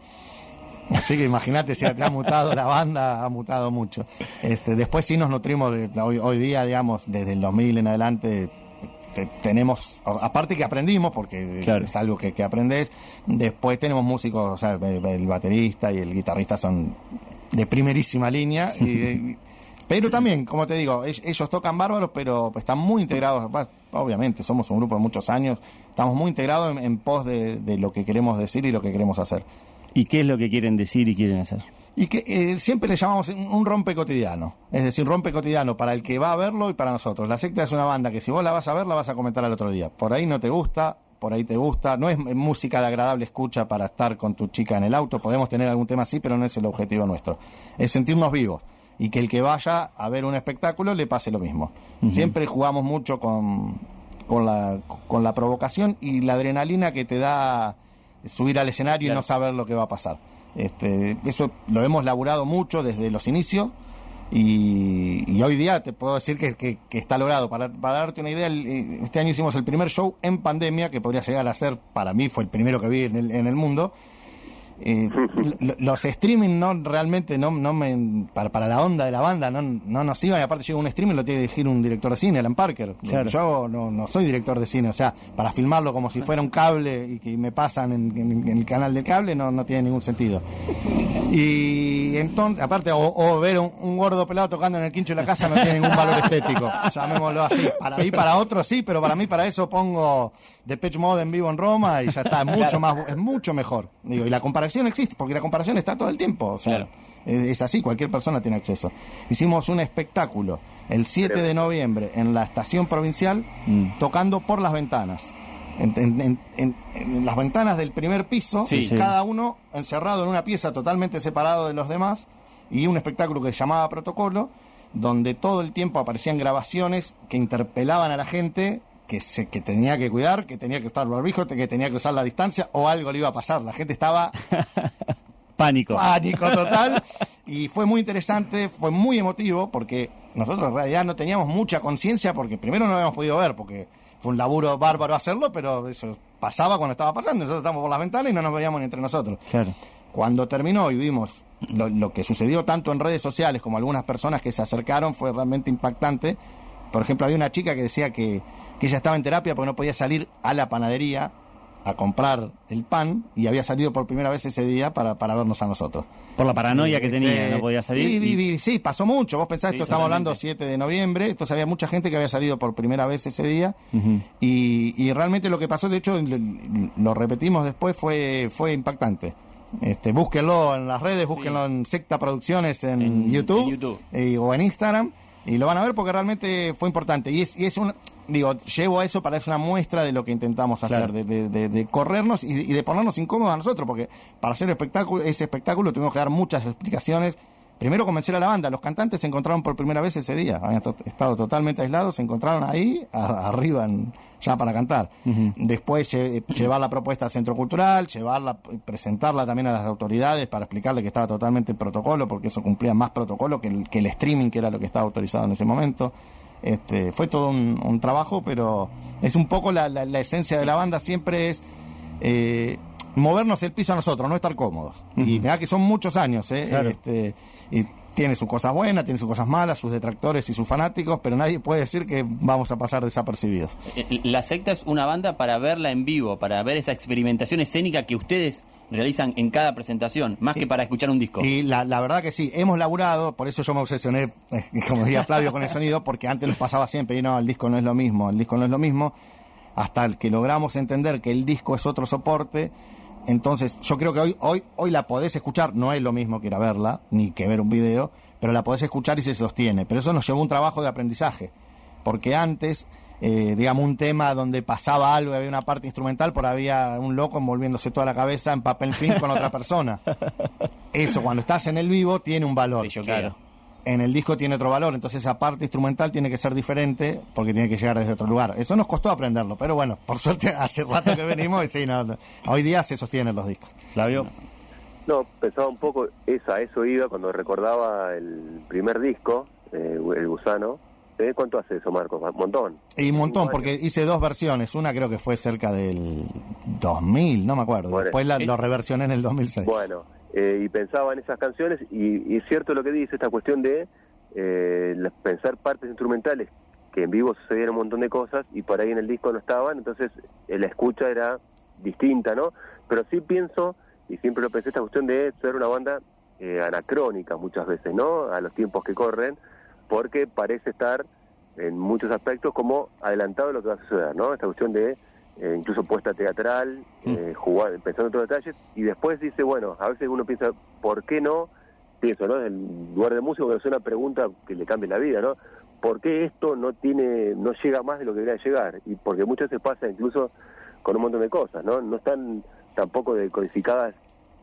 Así que imagínate si ha mutado la banda, ha mutado mucho. Este, después sí nos nutrimos de hoy, hoy día, digamos, desde el 2000 en adelante. Te- tenemos, aparte que aprendimos, porque Claro. es algo que, que aprendes, después tenemos músicos, o sea, el, el baterista y el guitarrista son de primerísima línea. y- (laughs) pero también, como te digo, ell- ellos tocan bárbaros, pero están muy integrados. Obviamente, somos un grupo de muchos años, estamos muy integrados en, en pos de, de lo que queremos decir y lo que queremos hacer. ¿Y qué es lo que quieren decir y quieren hacer? Y que eh, siempre le llamamos un rompe cotidiano. Es decir, rompe cotidiano para el que va a verlo y para nosotros. La secta es una banda que si vos la vas a ver, la vas a comentar al otro día. Por ahí no te gusta, por ahí te gusta. No es música de agradable escucha para estar con tu chica en el auto. Podemos tener algún tema así, pero no es el objetivo nuestro. Es sentirnos vivos. Y que el que vaya a ver un espectáculo le pase lo mismo. Siempre jugamos mucho con, con, la, con la provocación y la adrenalina que te da subir al escenario y no saber lo que va a pasar. Este, eso lo hemos laburado mucho desde los inicios y, hoy día te puedo decir que, está logrado. Para, para darte una idea, este año hicimos el primer show en pandemia, que podría llegar a ser, para mí fue el primero que vi en el mundo. Eh, (laughs) lo- los streaming no realmente no, no me para, para la onda de la banda no, no nos iban. Y aparte llega un streaming lo tiene que dirigir un director de cine Alan Parker. Claro. yo no, no soy director de cine o sea para filmarlo como si fuera un cable y que me pasan en, en- en el canal del cable no, no tiene ningún sentido. Y entonces aparte o, o ver un, un gordo pelado tocando en el quincho de la casa no tiene ningún valor estético. (laughs) Llamémoslo así. Para mí para otros sí pero para mí para eso pongo Depeche Mode en vivo en Roma y ya está es (laughs) mucho Claro. más es mucho mejor digo y la comparación existe porque la comparación está todo el tiempo o sea Claro. es, es así cualquier persona tiene acceso hicimos un espectáculo el 7 de noviembre en la estación provincial tocando por las ventanas en, en- en- en- en las ventanas del primer piso, Sí. Sí. cada uno encerrado en una pieza totalmente separado de los demás, y un espectáculo que se llamaba Protocolo, donde todo el tiempo aparecían grabaciones que interpelaban a la gente que, se, que tenía que cuidar, que tenía que estar barbijo, que tenía que usar la distancia, o algo le iba a pasar. La gente estaba (laughs) Pánico. pánico total. (laughs) Y fue muy interesante, fue muy emotivo, porque nosotros en realidad no teníamos mucha conciencia, porque primero no habíamos podido ver, porque fue un laburo bárbaro hacerlo, pero eso pasaba cuando estaba pasando. Nosotros estábamos por las ventanas y no nos veíamos ni entre nosotros. Claro. Cuando terminó y vimos lo, lo que sucedió tanto en redes sociales como algunas personas que se acercaron, fue realmente impactante. Por ejemplo, había una chica que decía que, que ella estaba en terapia porque no podía salir a la panadería a comprar el pan y había salido por primera vez ese día para, para vernos a nosotros. Por la paranoia que tenía, Este, no podía salir. Sí, y- pasó mucho. Vos pensás, Sí, esto estamos hablando 7 de noviembre, entonces había mucha gente que había salido por primera vez ese día. Y, y realmente lo que pasó, de hecho, lo repetimos después, fue, fue impactante. Este, búsquenlo en las redes, búsquenlo en Secta Producciones en, En- YouTube, en YouTube. eh, o en Instagram y lo van a ver porque realmente fue importante. Y es, y es un, digo, llevo a eso para es una muestra de lo que intentamos hacer, Claro. de, de- de- de corrernos y, y de ponernos incómodos a nosotros, porque para hacer espectáculo, ese espectáculo tuvimos que dar muchas explicaciones. Primero convencer a la banda, los cantantes se encontraron por primera vez ese día, habían to- estado totalmente aislados, se encontraron ahí, a- arriba, en- ya para cantar. Después lle- llevar la propuesta al Centro Cultural, llevarla, presentarla también a las autoridades para explicarle que estaba totalmente en protocolo, porque eso cumplía más protocolo que el, que el streaming, que era lo que estaba autorizado en ese momento. Este, fue todo un, un trabajo, pero es un poco la, la- la esencia de la banda, siempre es eh, movernos el piso a nosotros, no estar cómodos. Y mirá que son muchos años, ¿eh? Claro. Este, y tiene sus cosas buenas, tiene sus cosas malas, sus detractores y sus fanáticos, pero nadie puede decir que vamos a pasar desapercibidos. La secta es una banda para verla en vivo, para ver esa experimentación escénica que ustedes realizan en cada presentación, más que para escuchar un disco. Y la, la verdad que sí, hemos laburado, por eso yo me obsesioné, eh, (laughs) como diría Flavio, con el sonido, porque antes nos pasaba siempre, y no, el disco no es lo mismo, el disco no es lo mismo, hasta el que logramos entender que el disco es otro soporte. Entonces, yo creo que hoy, hoy, hoy la podés escuchar, no es lo mismo que ir a verla, ni que ver un video, pero la podés escuchar y se sostiene. Pero eso nos llevó un trabajo de aprendizaje, porque antes, eh, digamos, un tema donde pasaba algo y había una parte instrumental, por había un loco envolviéndose toda la cabeza en papel film con otra persona. (laughs) Eso, cuando estás en el vivo, tiene un valor. yo quiero. En el disco tiene otro valor, entonces esa parte instrumental tiene que ser diferente porque tiene que llegar desde otro lugar. Eso nos costó aprenderlo, pero bueno, por suerte (laughs) hace rato que venimos y sí, no, no. hoy día se sostienen los discos. Flavio. No, pensaba un poco, esa, a eso iba cuando recordaba el primer disco, eh, El Gusano. ¿Eh? ¿Cuánto hace eso, Marcos? Un montón. Y un montón, porque hice dos versiones. Una creo que fue cerca del 2000, no me acuerdo. Bueno, Después la, es- lo reversioné en el 2006. Bueno, eh, y pensaba en esas canciones y, es cierto lo que dice, esta cuestión de eh, pensar partes instrumentales, que en vivo sucedían un montón de cosas y por ahí en el disco no estaban, entonces eh, la escucha era distinta, ¿no? Pero sí pienso, y siempre lo pensé, esta cuestión de ser una banda eh, anacrónica muchas veces, ¿no? A los tiempos que corren, porque parece estar en muchos aspectos como adelantado de lo que va a suceder, ¿no? Esta cuestión de eh, incluso puesta teatral, eh, jugar, pensando en los detalles, y después dice, bueno, a veces uno piensa, ¿por qué no? Pienso, ¿no? En lugar de músico, que es una pregunta que le cambie la vida, ¿no? ¿Por qué esto no tiene, no llega más de lo que debería llegar? Y porque muchas veces pasa incluso con un montón de cosas, ¿no? No están tampoco decodificadas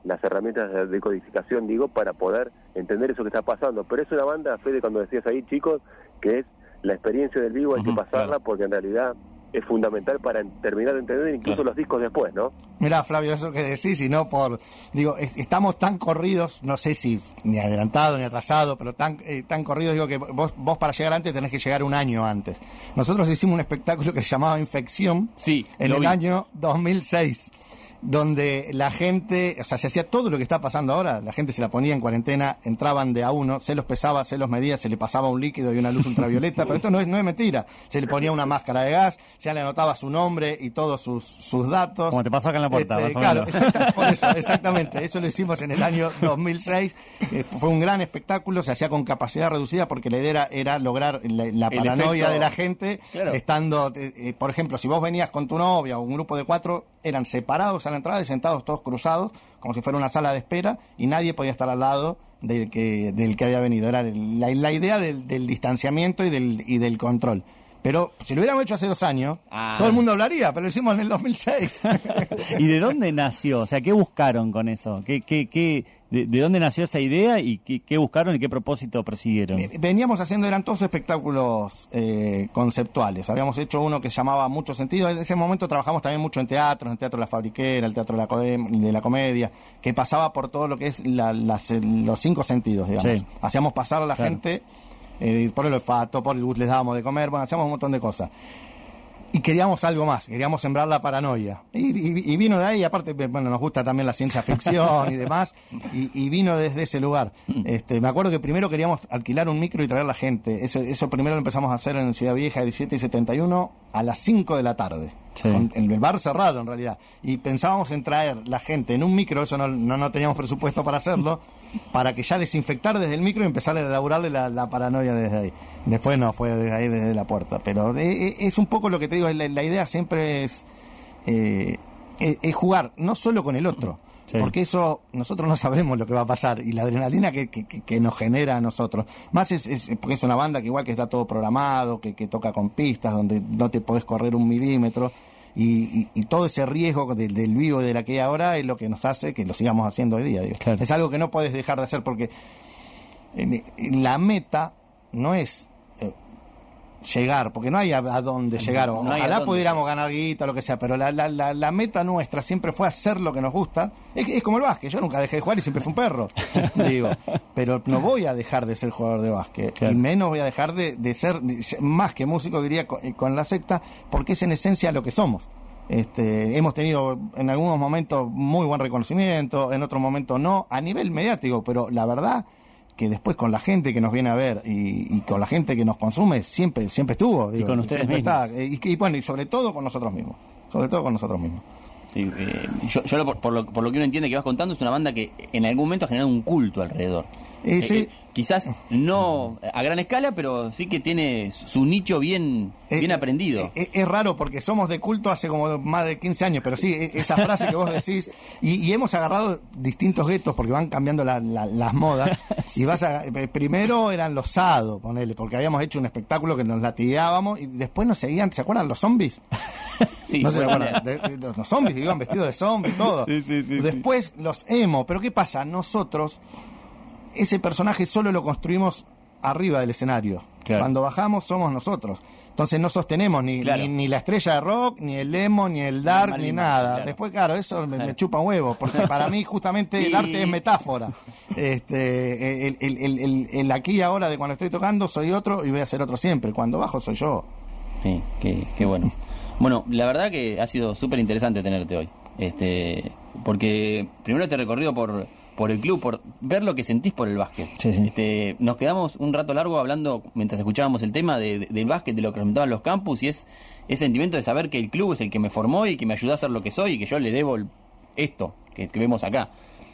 las herramientas de decodificación, digo, para poder entender eso que está pasando. Pero es una banda, Fede, cuando decías ahí, chicos, que es la experiencia del vivo, hay que pasarla claro. porque en realidad es fundamental para terminar de entender incluso Claro. los discos después, ¿no? Mirá, Flavio, eso que decís, y no por. Digo, es- estamos tan corridos, no sé si ni adelantado ni atrasado, pero tan, eh, tan corridos, digo que vos, vos para llegar antes tenés que llegar un año antes. Nosotros hicimos un espectáculo que se llamaba Infección Sí, en el vi. año 2006. Donde la gente, o sea, se hacía todo lo que está pasando ahora, la gente se la ponía en cuarentena, entraban de a uno, se los pesaba, se los medía, se le pasaba un líquido y una luz ultravioleta, (laughs) pero esto no es, no es mentira. Se le ponía una máscara de gas, ya le anotaba su nombre y todos sus, sus datos. Como te pasó acá en la puerta, Este, claro, exacta- por eso, (laughs) exactamente. Eso lo hicimos en el año 2006. Eh, fue un gran espectáculo, se hacía con capacidad reducida porque la idea era, era lograr la, la paranoia efecto- de la gente, Claro. estando, eh, eh, por ejemplo, si vos venías con tu novia o un grupo de cuatro, eran separados a la entrada y sentados todos cruzados, como si fuera una sala de espera, y nadie podía estar al lado del que, del que había venido. Era la, la idea del, del distanciamiento y del, y del control. Pero si lo hubiéramos hecho hace dos años, Ah. todo el mundo hablaría, pero lo hicimos en el 2006. (laughs) ¿Y de dónde nació? O sea, ¿qué buscaron con eso? ¿Qué, qué, qué, de, de dónde nació esa idea y qué, qué buscaron y qué propósito persiguieron? Veníamos haciendo, eran todos espectáculos eh, conceptuales. Habíamos hecho uno que se llamaba Mucho Sentido. En ese momento trabajamos también mucho en teatro, en el Teatro de la Fabriquera, el Teatro de la, Codem- de la Comedia, que pasaba por todo lo que es la- las- los cinco sentidos, digamos. Sí. Hacíamos pasar a la Claro. gente eh, por el olfato, por el gusto, les dábamos de comer, bueno, hacíamos un montón de cosas. Y queríamos algo más, queríamos sembrar la paranoia. Y, y- y vino de ahí, aparte, bueno, nos gusta también la ciencia ficción y demás, y, y vino desde ese lugar. Este, me acuerdo que primero queríamos alquilar un micro y traer la gente. Eso, eso primero lo empezamos a hacer en Ciudad Vieja, 17 y 71, a las 5 de la tarde. Sí. Con- en el bar cerrado, en realidad. Y pensábamos en traer la gente en un micro, eso no, no, no teníamos presupuesto para hacerlo, para que ya desinfectar desde el micro y empezar a elaborarle la, la paranoia desde ahí. Después no, fue desde ahí, desde la puerta. Pero eh, eh, es un poco lo que te digo, la, la idea siempre es, eh, es, es jugar, no solo con el otro. Sí. Porque eso, nosotros no sabemos lo que va a pasar. Y la adrenalina que, que- que- que nos genera a nosotros. Más es, es- porque es una banda que igual que está todo programado, que, que toca con pistas, donde no te podés correr un milímetro. Y, y- y todo ese riesgo del, del vivo y de la que hay ahora es lo que nos hace que lo sigamos haciendo hoy día. digo. Claro. Es algo que no puedes dejar de hacer porque eh, la meta no es llegar, porque no hay a, a dónde llegar. no Ojalá dónde pudiéramos ganar guita o lo que sea, pero la, la, la, la meta nuestra siempre fue hacer lo que nos gusta. Es, es como el básquet, yo nunca dejé de jugar y siempre fui un perro, (laughs) digo. Pero no voy a dejar de ser jugador de básquet, Claro. y menos voy a dejar de, de ser, más que músico diría, con, con la secta, porque es en esencia lo que somos. Este, hemos tenido en algunos momentos muy buen reconocimiento, en otros momentos no, a nivel mediático, pero la verdad que después con la gente que nos viene a ver y, y con la gente que nos consume siempre siempre estuvo digo, con ustedes mismos. está. y, y bueno y sobre todo con nosotros mismos sobre todo con nosotros mismos Sí, eh, yo, yo por, por lo, por lo que uno entiende que vas contando, es una banda que en algún momento ha generado un culto alrededor. Eh, Eh, sí. quizás no a gran escala, pero sí que tiene su nicho bien, Eh, bien aprendido. es raro porque somos de culto hace como más de 15 años, pero sí, e- esa frase que vos decís, y, y hemos agarrado distintos guetos porque van cambiando la- la- las modas, (laughs) y vas a, primero eran los sado, ponele, porque habíamos hecho un espectáculo que nos latigábamos, y después nos seguían, ¿se acuerdan los zombies? (laughs) Sí, no se buena acuerdan, idea. de- de- los, zombies iban vestidos de zombie, todo. (laughs) Sí, sí, sí, Después los emo, pero ¿qué pasa? Nosotros, ese personaje solo lo construimos arriba del escenario. Claro. Cuando bajamos somos nosotros. Entonces no sostenemos ni, Claro. ni, ni la estrella de rock, ni el emo, ni el dark, ni nada. claro. Después, claro, eso me, chupa huevo, porque para mí justamente el (laughs) arte es metáfora. Este, el, el- el- el- el aquí y ahora de cuando estoy tocando soy otro y voy a ser otro siempre. Cuando bajo soy yo. Sí, qué, qué bueno. Bueno, la verdad que ha sido súper interesante tenerte hoy. Este, porque primero te he recorrido por, por el club, por ver lo que sentís por el básquet. Sí, sí. Este, nos quedamos un rato largo hablando, mientras escuchábamos el tema de- de- del básquet, de lo que representaban los campus, y es ese sentimiento de saber que el club es el que me formó y que me ayudó a ser lo que soy y que yo le debo el- esto que, que vemos acá.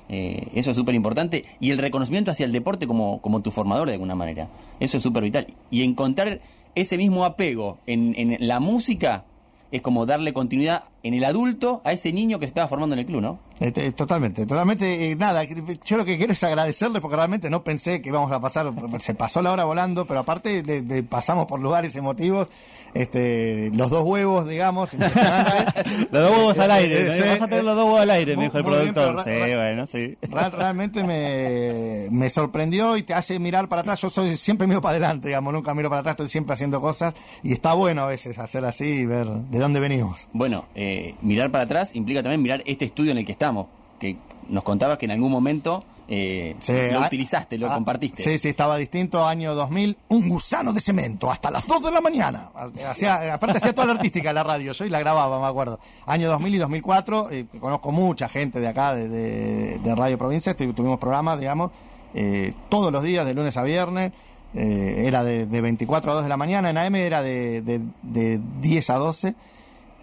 Eh, eso es súper importante. Y el reconocimiento hacia el deporte como, como tu formador de alguna manera. Eso es súper vital. Y encontrar ese mismo apego en, en la música es como darle continuidad en el adulto a ese niño que se estaba formando en el club, ¿no? Este, totalmente, totalmente. eh, nada, yo lo que quiero es agradecerle porque realmente no pensé que íbamos a pasar. (laughs) Se pasó la hora volando, pero aparte le- le pasamos por lugares emotivos. Este, los dos huevos, digamos. (laughs) Los dos huevos al aire. ¿no? Sí, Vas a tener los dos huevos al aire, me dijo el bien, productor. sí, bueno, sí. Real- realmente me, me sorprendió y te hace mirar para atrás. Yo soy siempre miro para adelante, digamos, nunca miro para atrás, estoy siempre haciendo cosas y está bueno a veces hacer así y ver de dónde venimos. Bueno, eh, mirar para atrás implica también mirar este estudio en el que estamos, que nos contabas que en algún momento eh, Sí, lo ah, utilizaste, lo ah, compartiste. Sí, sí, estaba distinto. Año 2000, un gusano de cemento hasta las 2 de la mañana. Hacía, aparte hacía toda la artística la radio, yo y la grababa, me acuerdo. Año 2000 y 2004, eh, conozco mucha gente de acá, de, de- de Radio Provincia, tu- tuvimos programas, digamos, eh, todos los días, de lunes a viernes. eh, era de, de 24 a 2 de la mañana, en AM era de, de, de 10 a 12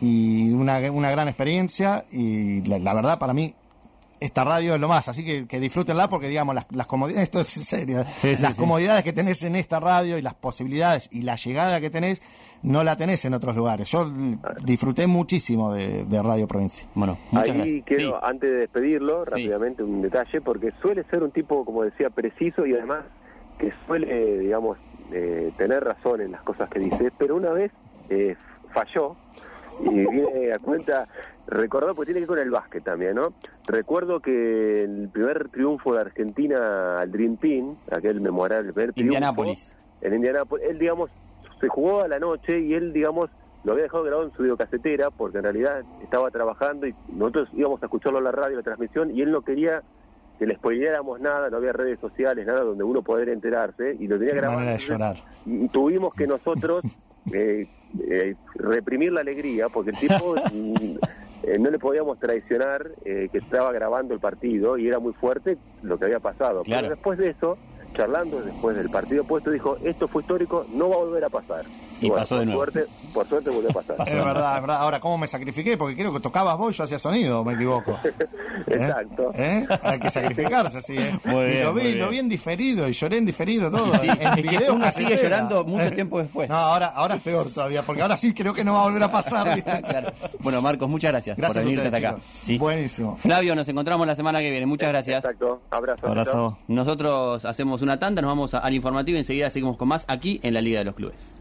y una, una gran experiencia y la, la verdad para mí esta radio es lo más, así que, que disfrútenla porque digamos las, las comodidades, (laughs) esto es en serio, Sí, las sí. comodidades que tenés en esta radio y las posibilidades y la llegada que tenés no la tenés en otros lugares. Yo disfruté muchísimo de, de Radio Provincia. Bueno, muchas Ahí gracias. quiero, Sí. antes de despedirlo, Sí. rápidamente un detalle, porque suele ser un tipo, como decía, preciso y además que suele, digamos, eh, tener razón en las cosas que dice, pero una vez eh, falló y viene a cuenta, recordó, porque tiene que ver con el básquet también, ¿no? Recuerdo que el primer triunfo de Argentina al Dream Team, aquel memorable primer triunfo, Indianápolis. en Indianápolis, él, digamos, se jugó a la noche y él, digamos, lo había dejado grabado en su videocasetera porque en realidad estaba trabajando y nosotros íbamos a escucharlo en la radio, la transmisión, y él no quería que le spoileáramos nada, no había redes sociales, nada donde uno pudiera enterarse, y lo tenía Qué grabado. manera de Entonces, llorar. y tuvimos que nosotros (laughs) eh, eh, reprimir la alegría porque el tipo (laughs) mm, eh, no le podíamos traicionar eh, que estaba grabando el partido y era muy fuerte lo que había pasado. Claro. Pero después de eso, charlando después del partido puesto, dijo, esto fue histórico, no va a volver a pasar. Y pasó de por nuevo. Suerte, por suerte volvió a pasar. (laughs) Es verdad, es verdad. Ahora, ¿cómo me sacrifiqué? Porque creo que tocabas vos y yo hacía sonido, ¿o me equivoco. (laughs) ¿Eh? Exacto. ¿Eh? Hay que sacrificarse así, ¿eh? (laughs) Muy y bien, lo vi, muy lo bien. vi en diferido y lloré en diferido todo. Sí, en video uno sigue llorando mucho tiempo después. No, ahora, ahora es peor todavía, porque ahora sí creo que no va a volver a pasar. Bueno, Marcos, muchas gracias, Gracias por venirte ustedes, hasta acá. Sí. Buenísimo. Flavio, nos encontramos la semana que viene. Muchas gracias. Exacto. Abrazo. Abrazo. Nosotros hacemos una tanda, nos vamos al informativo y enseguida seguimos con más aquí en la Liga de los Clubes.